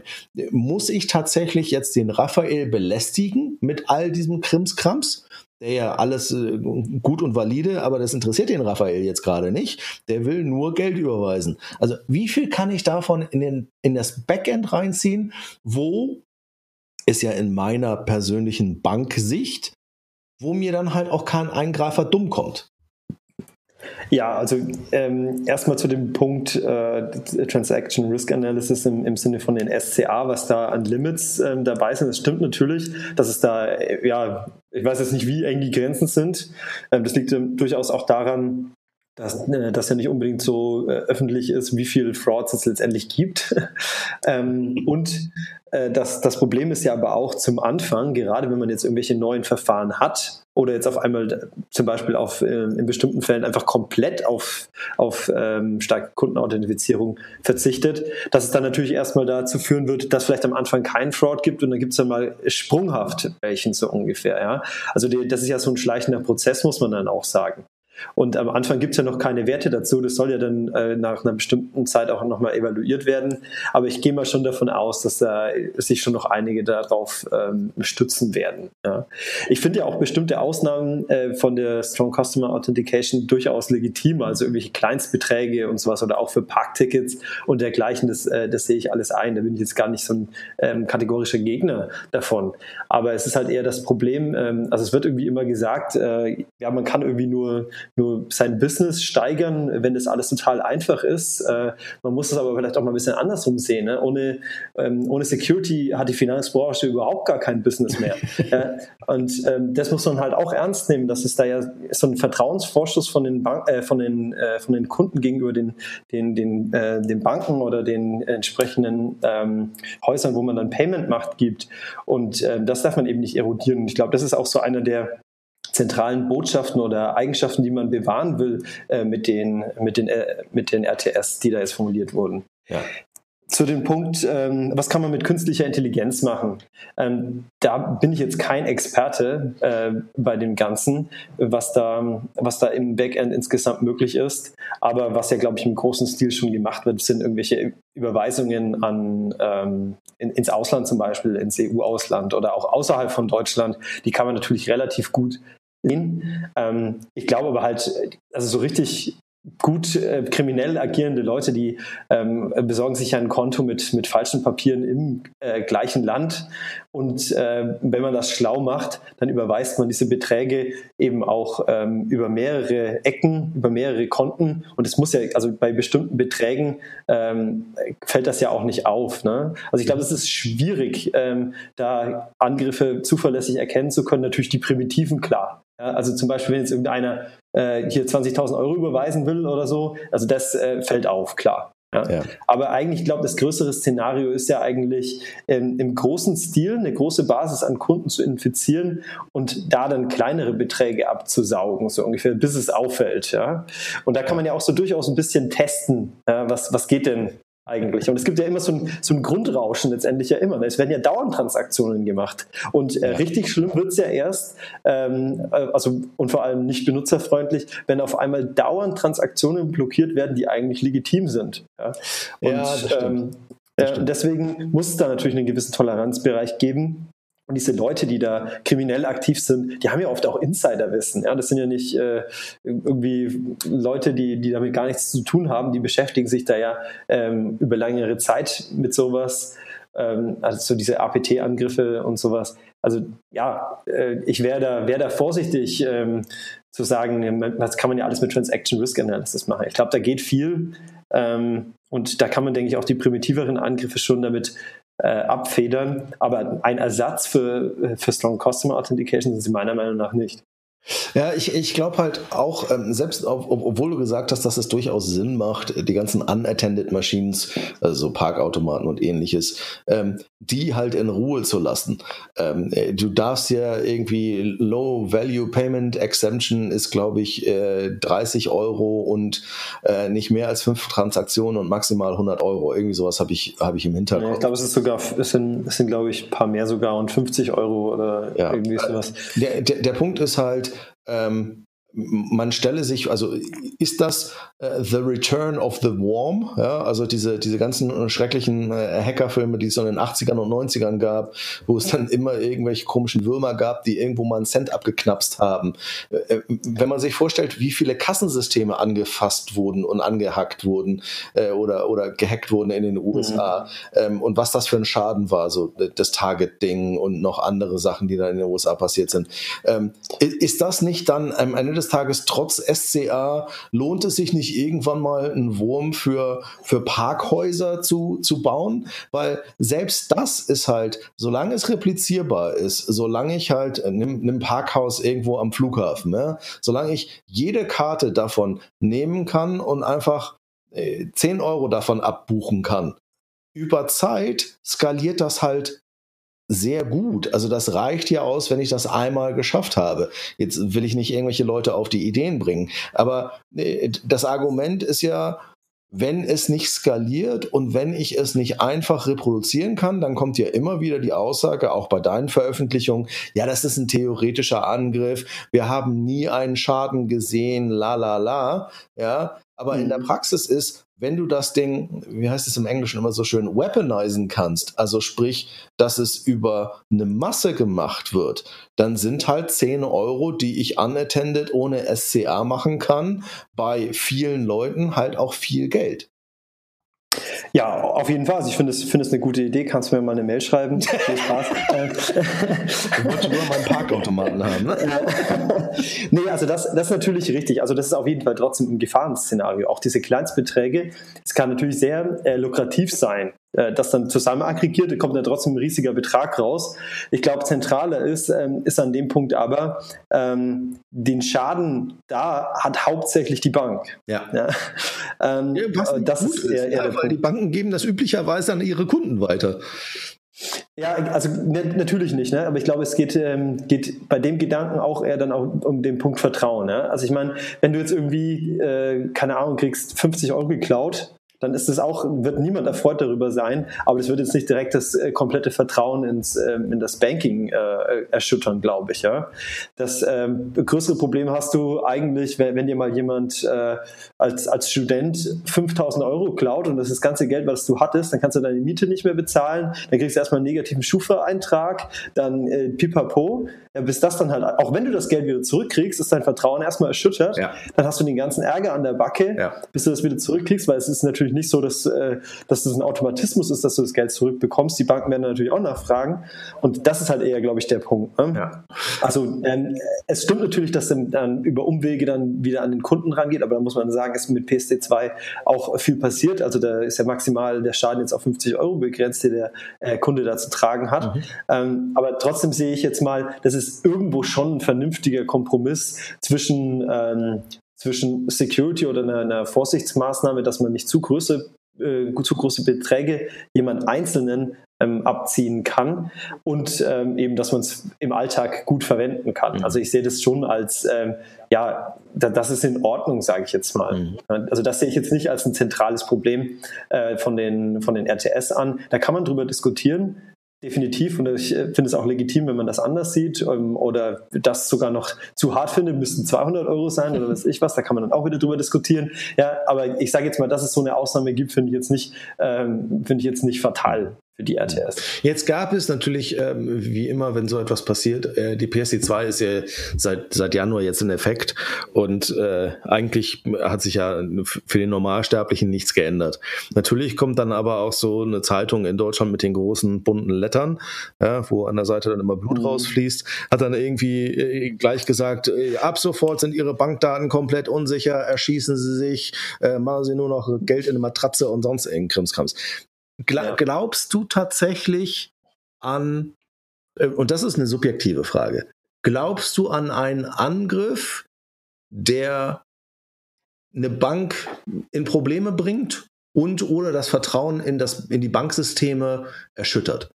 Muss ich tatsächlich jetzt den Raphael belästigen mit all diesem Krimskrams? Der ja alles äh, gut und valide, aber das interessiert den Raphael jetzt gerade nicht. Der will nur Geld überweisen. Also wie viel kann ich davon in, den, in das Backend reinziehen, wo ist ja in meiner persönlichen Banksicht, wo mir dann halt auch kein Eingreifer dumm kommt. Ja, also ähm, erstmal zu dem Punkt äh, Transaction Risk Analysis im, im, Sinne von den SCA, was da an Limits ähm, dabei sind. Das stimmt natürlich, dass es da, äh, ja, ich weiß jetzt nicht, wie eng die Grenzen sind. Ähm, das liegt ähm, durchaus auch daran, dass, äh, dass ja nicht unbedingt so äh, öffentlich ist, wie viel Frauds es letztendlich gibt. ähm, und äh, das, das Problem ist ja aber auch zum Anfang, gerade wenn man jetzt irgendwelche neuen Verfahren hat oder jetzt auf einmal äh, zum Beispiel auf, äh, in bestimmten Fällen einfach komplett auf, auf ähm, starke Kundenauthentifizierung verzichtet, dass es dann natürlich erstmal dazu führen wird, dass vielleicht am Anfang kein Fraud gibt und dann gibt es dann mal sprunghaft welchen so ungefähr. Ja? Also die, das ist ja so ein schleichender Prozess, muss man dann auch sagen. Und am Anfang gibt es ja noch keine Werte dazu. Das soll ja dann äh, nach einer bestimmten Zeit auch nochmal evaluiert werden. Aber ich gehe mal schon davon aus, dass da sich schon noch einige darauf ähm, stützen werden. Ja. Ich finde ja auch bestimmte Ausnahmen äh, von der Strong Customer Authentication durchaus legitim. Also irgendwelche Kleinstbeträge und sowas oder auch für Parktickets und dergleichen. Das, äh, das sehe ich alles ein. Da bin ich jetzt gar nicht so ein ähm, kategorischer Gegner davon. Aber es ist halt eher das Problem, ähm, also es wird irgendwie immer gesagt, äh, ja, man kann irgendwie nur nur sein Business steigern, wenn das alles total einfach ist. Äh, man muss das aber vielleicht auch mal ein bisschen andersrum sehen. Ne? Ohne, ähm, ohne Security hat die Finanzbranche überhaupt gar kein Business mehr. ja? Und ähm, das muss man halt auch ernst nehmen, dass es da ja so ein Vertrauensvorschuss von den, Bank äh, von den, äh, von den Kunden gegenüber den, den, den, äh, den Banken oder den entsprechenden ähm, Häusern, wo man dann Payment macht, gibt. Und ähm, das darf man eben nicht erodieren. Und ich glaube, das ist auch so einer der zentralen Botschaften oder Eigenschaften, die man bewahren will äh, mit, den, mit, den, äh, mit den RTS, die da jetzt formuliert wurden. Ja. Zu dem Punkt, ähm, was kann man mit künstlicher Intelligenz machen? Ähm, da bin ich jetzt kein Experte äh, bei dem Ganzen, was da, was da im Backend insgesamt möglich ist. Aber was ja, glaube ich, im großen Stil schon gemacht wird, sind irgendwelche Überweisungen an, ähm, in, ins Ausland zum Beispiel, ins EU-Ausland oder auch außerhalb von Deutschland. Die kann man natürlich relativ gut ähm, ich glaube aber halt, also so richtig gut äh, kriminell agierende Leute, die ähm, besorgen sich ein Konto mit, mit falschen Papieren im äh, gleichen Land. Und äh, wenn man das schlau macht, dann überweist man diese Beträge eben auch ähm, über mehrere Ecken, über mehrere Konten. Und es muss ja, also bei bestimmten Beträgen ähm, fällt das ja auch nicht auf. Ne? Also ich glaube, es ist schwierig, ähm, da Angriffe zuverlässig erkennen zu können. Natürlich die Primitiven, klar. Ja, also zum Beispiel, wenn jetzt irgendeiner äh, hier 20.000 Euro überweisen will oder so, also das äh, fällt auf, klar. Ja. Ja. Aber eigentlich, glaube das größere Szenario ist ja eigentlich ähm, im großen Stil eine große Basis an Kunden zu infizieren und da dann kleinere Beträge abzusaugen, so ungefähr, bis es auffällt. Ja. Und da kann man ja auch so durchaus ein bisschen testen, ja, was, was geht denn eigentlich. Und es gibt ja immer so ein, so ein Grundrauschen letztendlich ja immer. Es werden ja dauernd Transaktionen gemacht. Und äh, richtig schlimm wird's ja erst, ähm, äh, also und vor allem nicht benutzerfreundlich, wenn auf einmal dauernd Transaktionen blockiert werden, die eigentlich legitim sind. Ja, und, ja das stimmt. Ähm, das stimmt. deswegen muss es da natürlich einen gewissen Toleranzbereich geben. Und diese Leute, die da kriminell aktiv sind, die haben ja oft auch Insiderwissen. Ja, das sind ja nicht äh, irgendwie Leute, die, die damit gar nichts zu tun haben. Die beschäftigen sich da ja ähm, über längere Zeit mit sowas. Ähm, also so diese APT-Angriffe und sowas. Also ja, äh, ich wäre da, wär da vorsichtig ähm, zu sagen, das kann man ja alles mit Transaction Risk Analysis machen. Ich glaube, da geht viel. Ähm, und da kann man, denke ich, auch die primitiveren Angriffe schon damit äh, abfedern. Aber ein Ersatz für, für Strong Customer Authentication sind sie meiner Meinung nach nicht. Ja, ich, ich glaube halt auch, ähm, selbst ob, obwohl du gesagt hast, dass es durchaus Sinn macht, die ganzen unattended Machines, also Parkautomaten und ähnliches, ähm, die halt in Ruhe zu lassen. Ähm, äh, du darfst ja irgendwie Low Value Payment Exemption ist, glaube ich, äh, 30 Euro und äh, nicht mehr als fünf Transaktionen und maximal 100 Euro. Irgendwie sowas habe ich, hab ich im Hintergrund. Ja, ich glaube, es ist sogar, es sind, es sind glaube ich, ein paar mehr sogar und 50 Euro oder ja. irgendwie sowas. Der, der, der Punkt ist halt, ähm, man stelle sich, also ist das äh, The Return of the Worm, ja, also diese, diese ganzen schrecklichen äh, Hackerfilme, die es so in den 80ern und 90ern gab, wo es dann immer irgendwelche komischen Würmer gab, die irgendwo mal einen Cent abgeknapst haben. Äh, äh wenn man sich vorstellt, wie viele Kassensysteme angefasst wurden und angehackt wurden äh, oder, oder gehackt wurden in den USA mhm. ähm, und was das für ein Schaden war, so das Target-Ding und noch andere Sachen, die da in den USA passiert sind. Ähm, ist das nicht dann am Ende des des Tages trotz SCA lohnt es sich nicht irgendwann mal einen Wurm für, für Parkhäuser zu, zu bauen? Weil selbst das ist halt, solange es replizierbar ist, solange ich halt, äh, nimm, nimm Parkhaus irgendwo am Flughafen, ja, solange ich jede Karte davon nehmen kann und einfach 10 äh, Euro davon abbuchen kann, über Zeit skaliert das halt sehr gut. Also das reicht ja aus, wenn ich das einmal geschafft habe. Jetzt will ich nicht irgendwelche Leute auf die Ideen bringen. Aber äh, das Argument ist ja, wenn es nicht skaliert und wenn ich es nicht einfach reproduzieren kann, dann kommt ja immer wieder die Aussage, auch bei deinen Veröffentlichungen, ja, das ist ein theoretischer Angriff, wir haben nie einen Schaden gesehen, la la la, ja, aber in der mhm. Praxis ist, wenn du das Ding, wie heißt es im Englischen immer so schön, weaponisen kannst, also sprich, dass es über eine Masse gemacht wird, dann sind halt 10 Euro, die ich unattended ohne SCA machen kann, bei vielen Leuten halt auch viel Geld. Ja, auf jeden Fall. Also ich finde es, find eine gute Idee. Kannst du mir mal eine Mail schreiben? Viel Spaß. ich wollte nur mal einen Parkautomaten haben. Ne? nee, also das, das ist natürlich richtig. Also das ist auf jeden Fall trotzdem ein Gefahrenszenario. Auch diese Kleinstbeträge, es kann natürlich sehr äh, lukrativ sein. Äh, das dann zusammen aggregiert, kommt dann trotzdem ein riesiger Betrag raus. Ich glaube, zentraler ist, ähm, ist an dem Punkt aber, ähm, den Schaden da hat hauptsächlich die Bank. Ja. ja. Ähm, ja was äh, das ist, eher, eher ja, weil die Banken geben das üblicherweise an ihre Kunden weiter. Ja, also ne, natürlich nicht, ne? aber ich glaube, es geht, ähm, geht bei dem Gedanken auch eher dann auch um den Punkt Vertrauen. Ne? Also ich meine, wenn du jetzt irgendwie, äh, keine Ahnung, kriegst 50 Euro geklaut, dann ist es auch, wird niemand erfreut darüber sein, aber das wird jetzt nicht direkt das äh, komplette Vertrauen ins, äh, in das Banking äh, erschüttern, glaube ich. Ja? Das ähm, größere Problem hast du eigentlich, wenn, wenn dir mal jemand äh, als, als Student 5000 Euro klaut und das ist das ganze Geld, was du hattest, dann kannst du deine Miete nicht mehr bezahlen, dann kriegst du erstmal einen negativen Schufa-Eintrag, dann äh, pipapo, ja, bis das dann halt, auch wenn du das Geld wieder zurückkriegst, ist dein Vertrauen erstmal erschüttert, ja. dann hast du den ganzen Ärger an der Backe, ja. bis du das wieder zurückkriegst, weil es ist natürlich nicht so, dass, äh, dass das ein Automatismus ist, dass du das Geld zurückbekommst. Die Banken werden natürlich auch nachfragen. Und das ist halt eher, glaube ich, der Punkt. Ne? Ja. Also ähm, es stimmt natürlich, dass dann, dann über Umwege dann wieder an den Kunden rangeht, aber da muss man sagen, ist mit PSD2 auch viel passiert. Also da ist ja maximal der Schaden jetzt auf 50 Euro begrenzt, den der äh, Kunde da zu tragen hat. Mhm. Ähm, aber trotzdem sehe ich jetzt mal, das ist irgendwo schon ein vernünftiger Kompromiss zwischen ähm, zwischen Security oder einer, einer Vorsichtsmaßnahme, dass man nicht zu große, äh, zu große Beträge jemand Einzelnen ähm, abziehen kann und ähm, eben, dass man es im Alltag gut verwenden kann. Mhm. Also ich sehe das schon als, ähm, ja, da, das ist in Ordnung, sage ich jetzt mal. Mhm. Also das sehe ich jetzt nicht als ein zentrales Problem äh, von, den, von den RTS an. Da kann man drüber diskutieren. Definitiv. Und ich äh, finde es auch legitim, wenn man das anders sieht ähm, oder das sogar noch zu hart findet, müssten 200 Euro sein oder weiß ich was, da kann man dann auch wieder drüber diskutieren. Ja, aber ich sage jetzt mal, dass es so eine Ausnahme gibt, finde ich jetzt nicht, ähm, finde ich jetzt nicht fatal für die RTS. Jetzt gab es natürlich, ähm, wie immer, wenn so etwas passiert, äh, die PSD2 ist ja seit, seit Januar jetzt in Effekt und äh, eigentlich hat sich ja für den Normalsterblichen nichts geändert. Natürlich kommt dann aber auch so eine Zeitung in Deutschland mit den großen bunten Lettern, ja, wo an der Seite dann immer Blut mhm. rausfließt, hat dann irgendwie äh, gleich gesagt, äh, ab sofort sind ihre Bankdaten komplett unsicher, erschießen sie sich, äh, machen sie nur noch Geld in eine Matratze und sonst irgendein Krimskrams. Gla ja. Glaubst du tatsächlich an, äh, und das ist eine subjektive Frage, glaubst du an einen Angriff, der eine Bank in Probleme bringt und oder das Vertrauen in, das, in die Banksysteme erschüttert?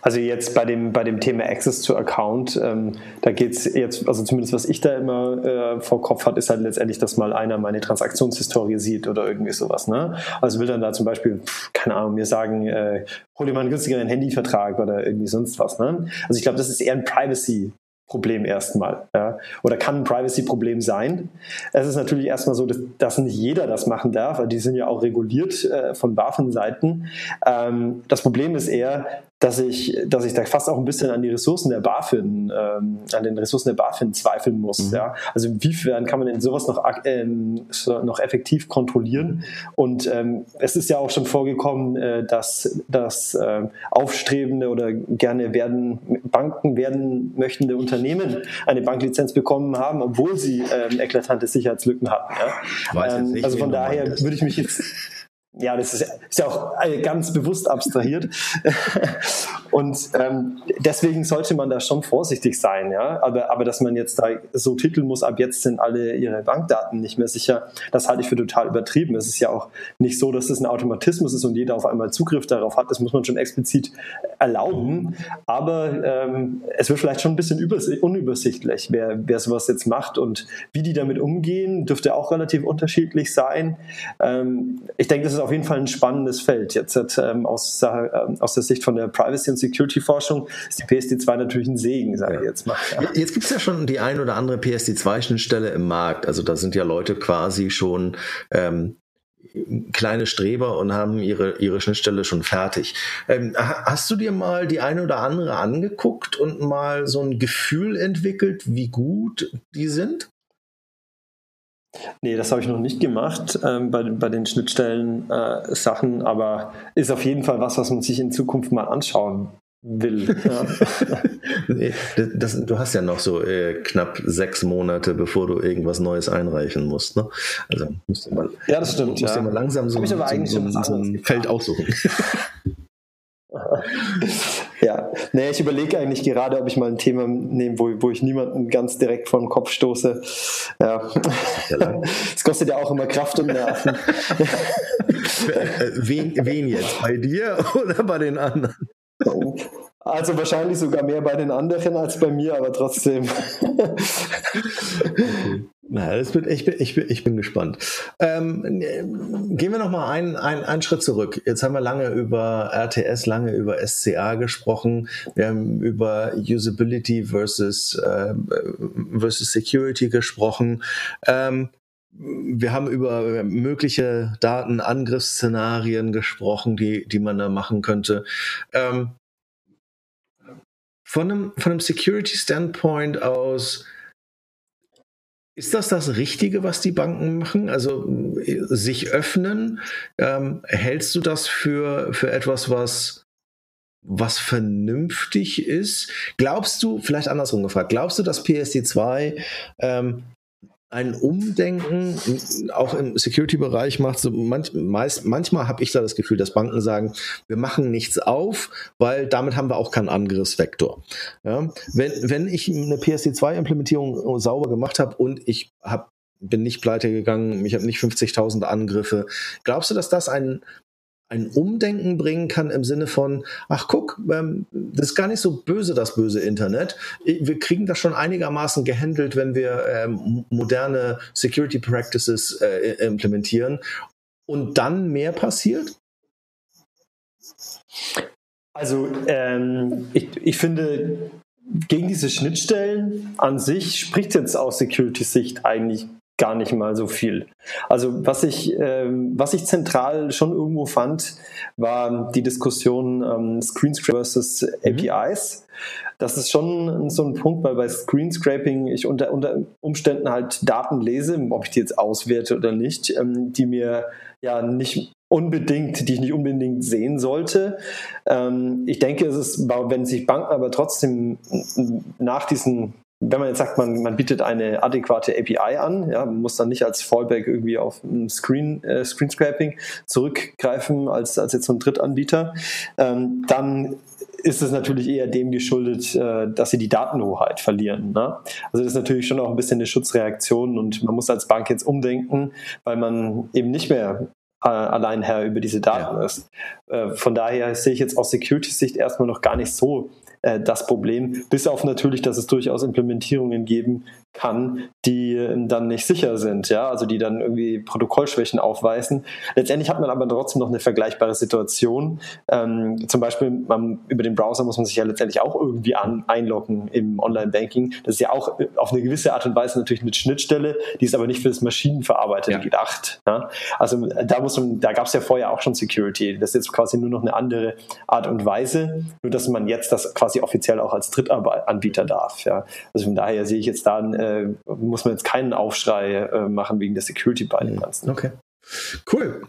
Also jetzt bei dem, bei dem Thema Access to Account, ähm, da geht es jetzt, also zumindest was ich da immer äh, vor Kopf hat, ist halt letztendlich, dass mal einer meine Transaktionshistorie sieht oder irgendwie sowas. Ne? Also will dann da zum Beispiel, keine Ahnung, mir sagen, äh, hol dir mal einen günstigeren Handyvertrag oder irgendwie sonst was. Ne? Also ich glaube, das ist eher ein Privacy Problem erstmal. Ja? Oder kann ein Privacy-Problem sein. Es ist natürlich erstmal so, dass, dass, nicht jeder das machen darf, weil die sind ja auch reguliert äh, von BaFin-Seiten. Ähm, das Problem ist eher, dass ich, dass ich da fast auch ein bisschen an die Ressourcen der BaFin, ähm, an den Ressourcen der BaFin zweifeln muss. Mhm. Ja? Also inwiefern kann man denn sowas noch, ähm, noch effektiv kontrollieren? Und ähm, es ist ja auch schon vorgekommen, äh, dass, dass äh, aufstrebende oder gerne werden Banken werden möchtende Unternehmen eine Banklizenz bekommen haben, obwohl sie ähm, eklatante Sicherheitslücken hatten. Ja? Ähm, also von daher würde ich mich jetzt ja, das ist, ja auch ganz bewusst abstrahiert. Und ähm, deswegen sollte man da schon vorsichtig sein, ja. Aber, aber dass man jetzt da so titeln muss, ab jetzt sind alle ihre Bankdaten nicht mehr sicher, das halte ich für total übertrieben. Es ist ja auch nicht so, dass es ein Automatismus ist und jeder auf einmal Zugriff darauf hat. Das muss man schon explizit erlauben. Aber ähm, es wird vielleicht schon ein bisschen unübersichtlich, wer, wer sowas jetzt macht und wie die damit umgehen, dürfte auch relativ unterschiedlich sein. Ähm, ich denke, das ist auf jeden Fall ein spannendes Feld. Jetzt ähm, aus, äh, aus der Sicht von der Privacy- und Security-Forschung ist die PSD2 natürlich ein Segen, sage ich jetzt mal. Ja. Jetzt gibt es ja schon die ein oder andere PSD2-Schnittstelle im Markt. Also da sind ja Leute quasi schon ähm, kleine Streber und haben ihre, ihre Schnittstelle schon fertig. Ähm, hast du dir mal die eine oder andere angeguckt und mal so ein Gefühl entwickelt, wie gut die sind? Nee, das habe ich noch nicht gemacht ähm, bei, bei den Schnittstellen-Sachen, äh, aber ist auf jeden Fall was, was man sich in Zukunft mal anschauen will. Ja. das, du hast ja noch so äh, knapp sechs Monate, bevor du irgendwas Neues einreichen musst. Ne? Also musst du mal, ja, das stimmt. Musst ja. mal langsam so, so, so, so ein Feld aussuchen. ja, nee, ich überlege eigentlich gerade, ob ich mal ein Thema nehme, wo, wo ich niemanden ganz direkt vor den Kopf stoße. Ja. Es kostet ja auch immer Kraft und Nerven. Wen, wen jetzt? Bei dir oder bei den anderen? Also wahrscheinlich sogar mehr bei den anderen als bei mir, aber trotzdem. okay. Na, das wird, ich, bin, ich, bin, ich bin gespannt. Ähm, gehen wir nochmal einen, einen, einen Schritt zurück. Jetzt haben wir lange über RTS, lange über SCA gesprochen. Wir haben über Usability versus, äh, versus Security gesprochen. Ähm, wir haben über mögliche Datenangriffsszenarien gesprochen, die, die man da machen könnte. Ähm, von einem, von einem Security-Standpoint aus, ist das das Richtige, was die Banken machen? Also sich öffnen? Ähm, hältst du das für, für etwas, was, was vernünftig ist? Glaubst du, vielleicht andersrum gefragt, glaubst du, dass PSD2 ähm, ein Umdenken auch im Security-Bereich macht. So manch, meist, manchmal habe ich da das Gefühl, dass Banken sagen, wir machen nichts auf, weil damit haben wir auch keinen Angriffsvektor. Ja? Wenn, wenn ich eine PSD2-Implementierung sauber gemacht habe und ich hab, bin nicht pleite gegangen, ich habe nicht 50.000 Angriffe, glaubst du, dass das ein, ein Umdenken bringen kann im Sinne von, ach guck, ähm, das ist gar nicht so böse, das böse Internet. Wir kriegen das schon einigermaßen gehandelt, wenn wir ähm, moderne Security Practices äh, implementieren und dann mehr passiert? Also ähm, ich, ich finde, gegen diese Schnittstellen an sich spricht jetzt aus Security-Sicht eigentlich gar nicht mal so viel. Also was ich, ähm, was ich zentral schon irgendwo fand, war die Diskussion ähm, Screenscraping versus APIs. Das ist schon so ein Punkt, weil bei Screenscraping ich unter, unter Umständen halt Daten lese, ob ich die jetzt auswerte oder nicht, ähm, die mir ja nicht unbedingt, die ich nicht unbedingt sehen sollte. Ähm, ich denke, es ist, wenn sich Banken aber trotzdem nach diesen wenn man jetzt sagt, man, man bietet eine adäquate API an, ja, man muss dann nicht als Fallback irgendwie auf ein Screen, äh, Screen Scraping zurückgreifen als, als jetzt so ein Drittanbieter, ähm, dann ist es natürlich eher dem geschuldet, äh, dass sie die Datenhoheit verlieren. Ne? Also das ist natürlich schon auch ein bisschen eine Schutzreaktion und man muss als Bank jetzt umdenken, weil man eben nicht mehr äh, allein Herr über diese Daten ja. ist. Äh, von daher sehe ich jetzt aus Security-Sicht erstmal noch gar nicht so das Problem, bis auf natürlich, dass es durchaus Implementierungen geben, kann, die ähm, dann nicht sicher sind, ja, also die dann irgendwie Protokollschwächen aufweisen. Letztendlich hat man aber trotzdem noch eine vergleichbare Situation. Ähm, zum Beispiel man, über den Browser muss man sich ja letztendlich auch irgendwie an, einloggen im Online-Banking. Das ist ja auch äh, auf eine gewisse Art und Weise natürlich mit Schnittstelle, die ist aber nicht für das Maschinenverarbeiten ja. gedacht. Ja? Also da muss man, da gab es ja vorher auch schon Security. Das ist jetzt quasi nur noch eine andere Art und Weise, nur dass man jetzt das quasi offiziell auch als Drittanbieter darf. Ja? Also von daher sehe ich jetzt da ein äh, muss man jetzt keinen Aufschrei äh, machen wegen der Security bei dem Ganzen. Okay. Cool.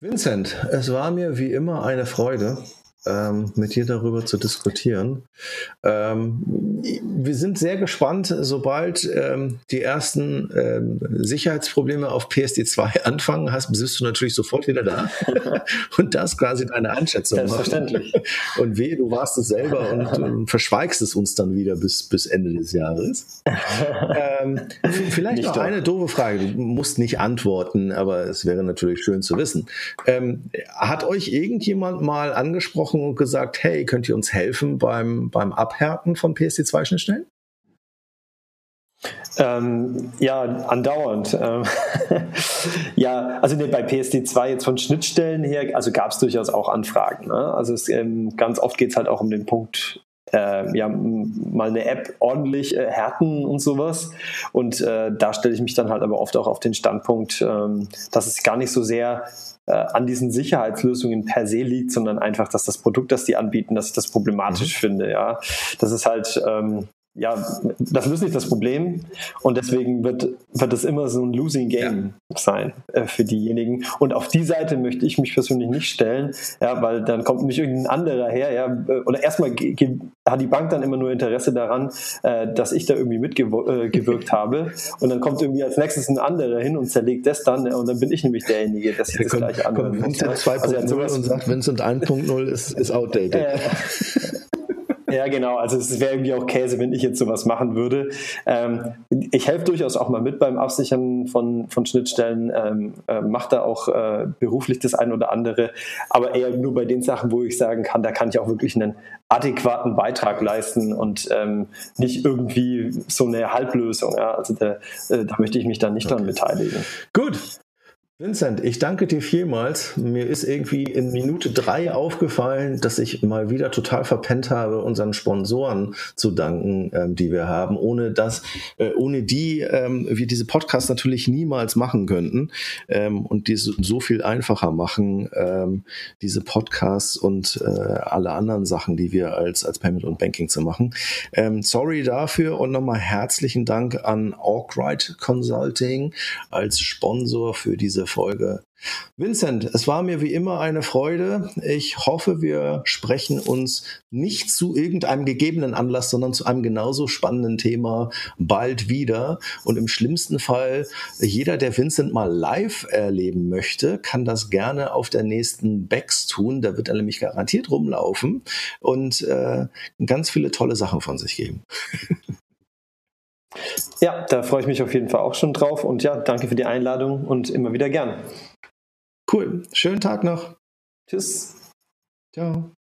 Vincent, es war mir wie immer eine Freude ähm, mit dir darüber zu diskutieren. Ähm, wir sind sehr gespannt, sobald ähm, die ersten ähm, Sicherheitsprobleme auf PSD2 anfangen, hast, bist du natürlich sofort wieder da und das quasi deine Einschätzung. Selbstverständlich. Und weh, du warst es selber und ähm, verschweigst es uns dann wieder bis, bis Ende des Jahres. Ähm, vielleicht nicht noch doch. eine doofe Frage. Du musst nicht antworten, aber es wäre natürlich schön zu wissen. hat euch irgendjemand mal angesprochen, angesprochen und gesagt, hey, könnt ihr uns helfen beim, beim Abhärten von PSD2-Schnittstellen? Ähm, ja, andauernd. Ähm, ja, also bei PSD2 jetzt von Schnittstellen her, also gab es durchaus auch Anfragen. Ne? Also es, ähm, ganz oft geht es halt auch um den Punkt, äh, ja, mal eine App ordentlich äh, härten und sowas. Und äh, da stelle ich mich dann halt aber oft auch auf den Standpunkt, ähm, dass es gar nicht so sehr äh, an diesen Sicherheitslösungen per se liegt, sondern einfach, dass das Produkt, das die anbieten, dass ich das problematisch mhm. finde. Ja, das ist halt ähm, ja, das löst nicht das Problem und deswegen wird, wird es immer so ein Losing Game ja. sein äh, für diejenigen. Und auf die Seite möchte ich mich persönlich nicht stellen, ja, weil dann kommt nämlich irgendein anderer her, ja, oder erstmal hat die Bank dann immer nur Interesse daran, äh, dass ich da irgendwie mitgewirkt äh, habe und dann kommt irgendwie als nächstes ein anderer hin und zerlegt das dann und dann bin ich nämlich derjenige, der sich das kommt, gleiche anhört. Vincent 2.0 also und sagt, Vincent 1.0 ist, ist outdated. Ja, genau. Also es wäre irgendwie auch Käse, wenn ich jetzt sowas machen würde. Ähm, ich helfe durchaus auch mal mit beim Absichern von, von Schnittstellen, ähm, äh, mache da auch äh, beruflich das ein oder andere, aber eher nur bei den Sachen, wo ich sagen kann, da kann ich auch wirklich einen adäquaten Beitrag leisten und ähm, nicht irgendwie so eine Halblösung. Ja? Also da, äh, da möchte ich mich dann nicht okay. dran beteiligen. Gut, Vincent, ich danke dir vielmals. Mir ist irgendwie in Minute drei aufgefallen, dass ich mal wieder total verpennt habe, unseren Sponsoren zu danken, ähm, die wir haben, ohne dass, äh, ohne die ähm, wir diese Podcasts natürlich niemals machen könnten ähm, und die so, so viel einfacher machen, ähm, diese Podcasts und äh, alle anderen Sachen, die wir als, als Payment und Banking zu machen. Ähm, sorry dafür und nochmal herzlichen Dank an Awkwright Consulting als Sponsor für diese Folge. Vincent, es war mir wie immer eine Freude. Ich hoffe, wir sprechen uns nicht zu irgendeinem gegebenen Anlass, sondern zu einem genauso spannenden Thema bald wieder. Und im schlimmsten Fall, jeder, der Vincent mal live erleben möchte, kann das gerne auf der nächsten Becks tun. Da wird er nämlich garantiert rumlaufen und äh, ganz viele tolle Sachen von sich geben. Ja, da freue ich mich auf jeden Fall auch schon drauf und ja, danke für die Einladung und immer wieder gern. Cool. Schönen Tag noch. Tschüss. Ciao.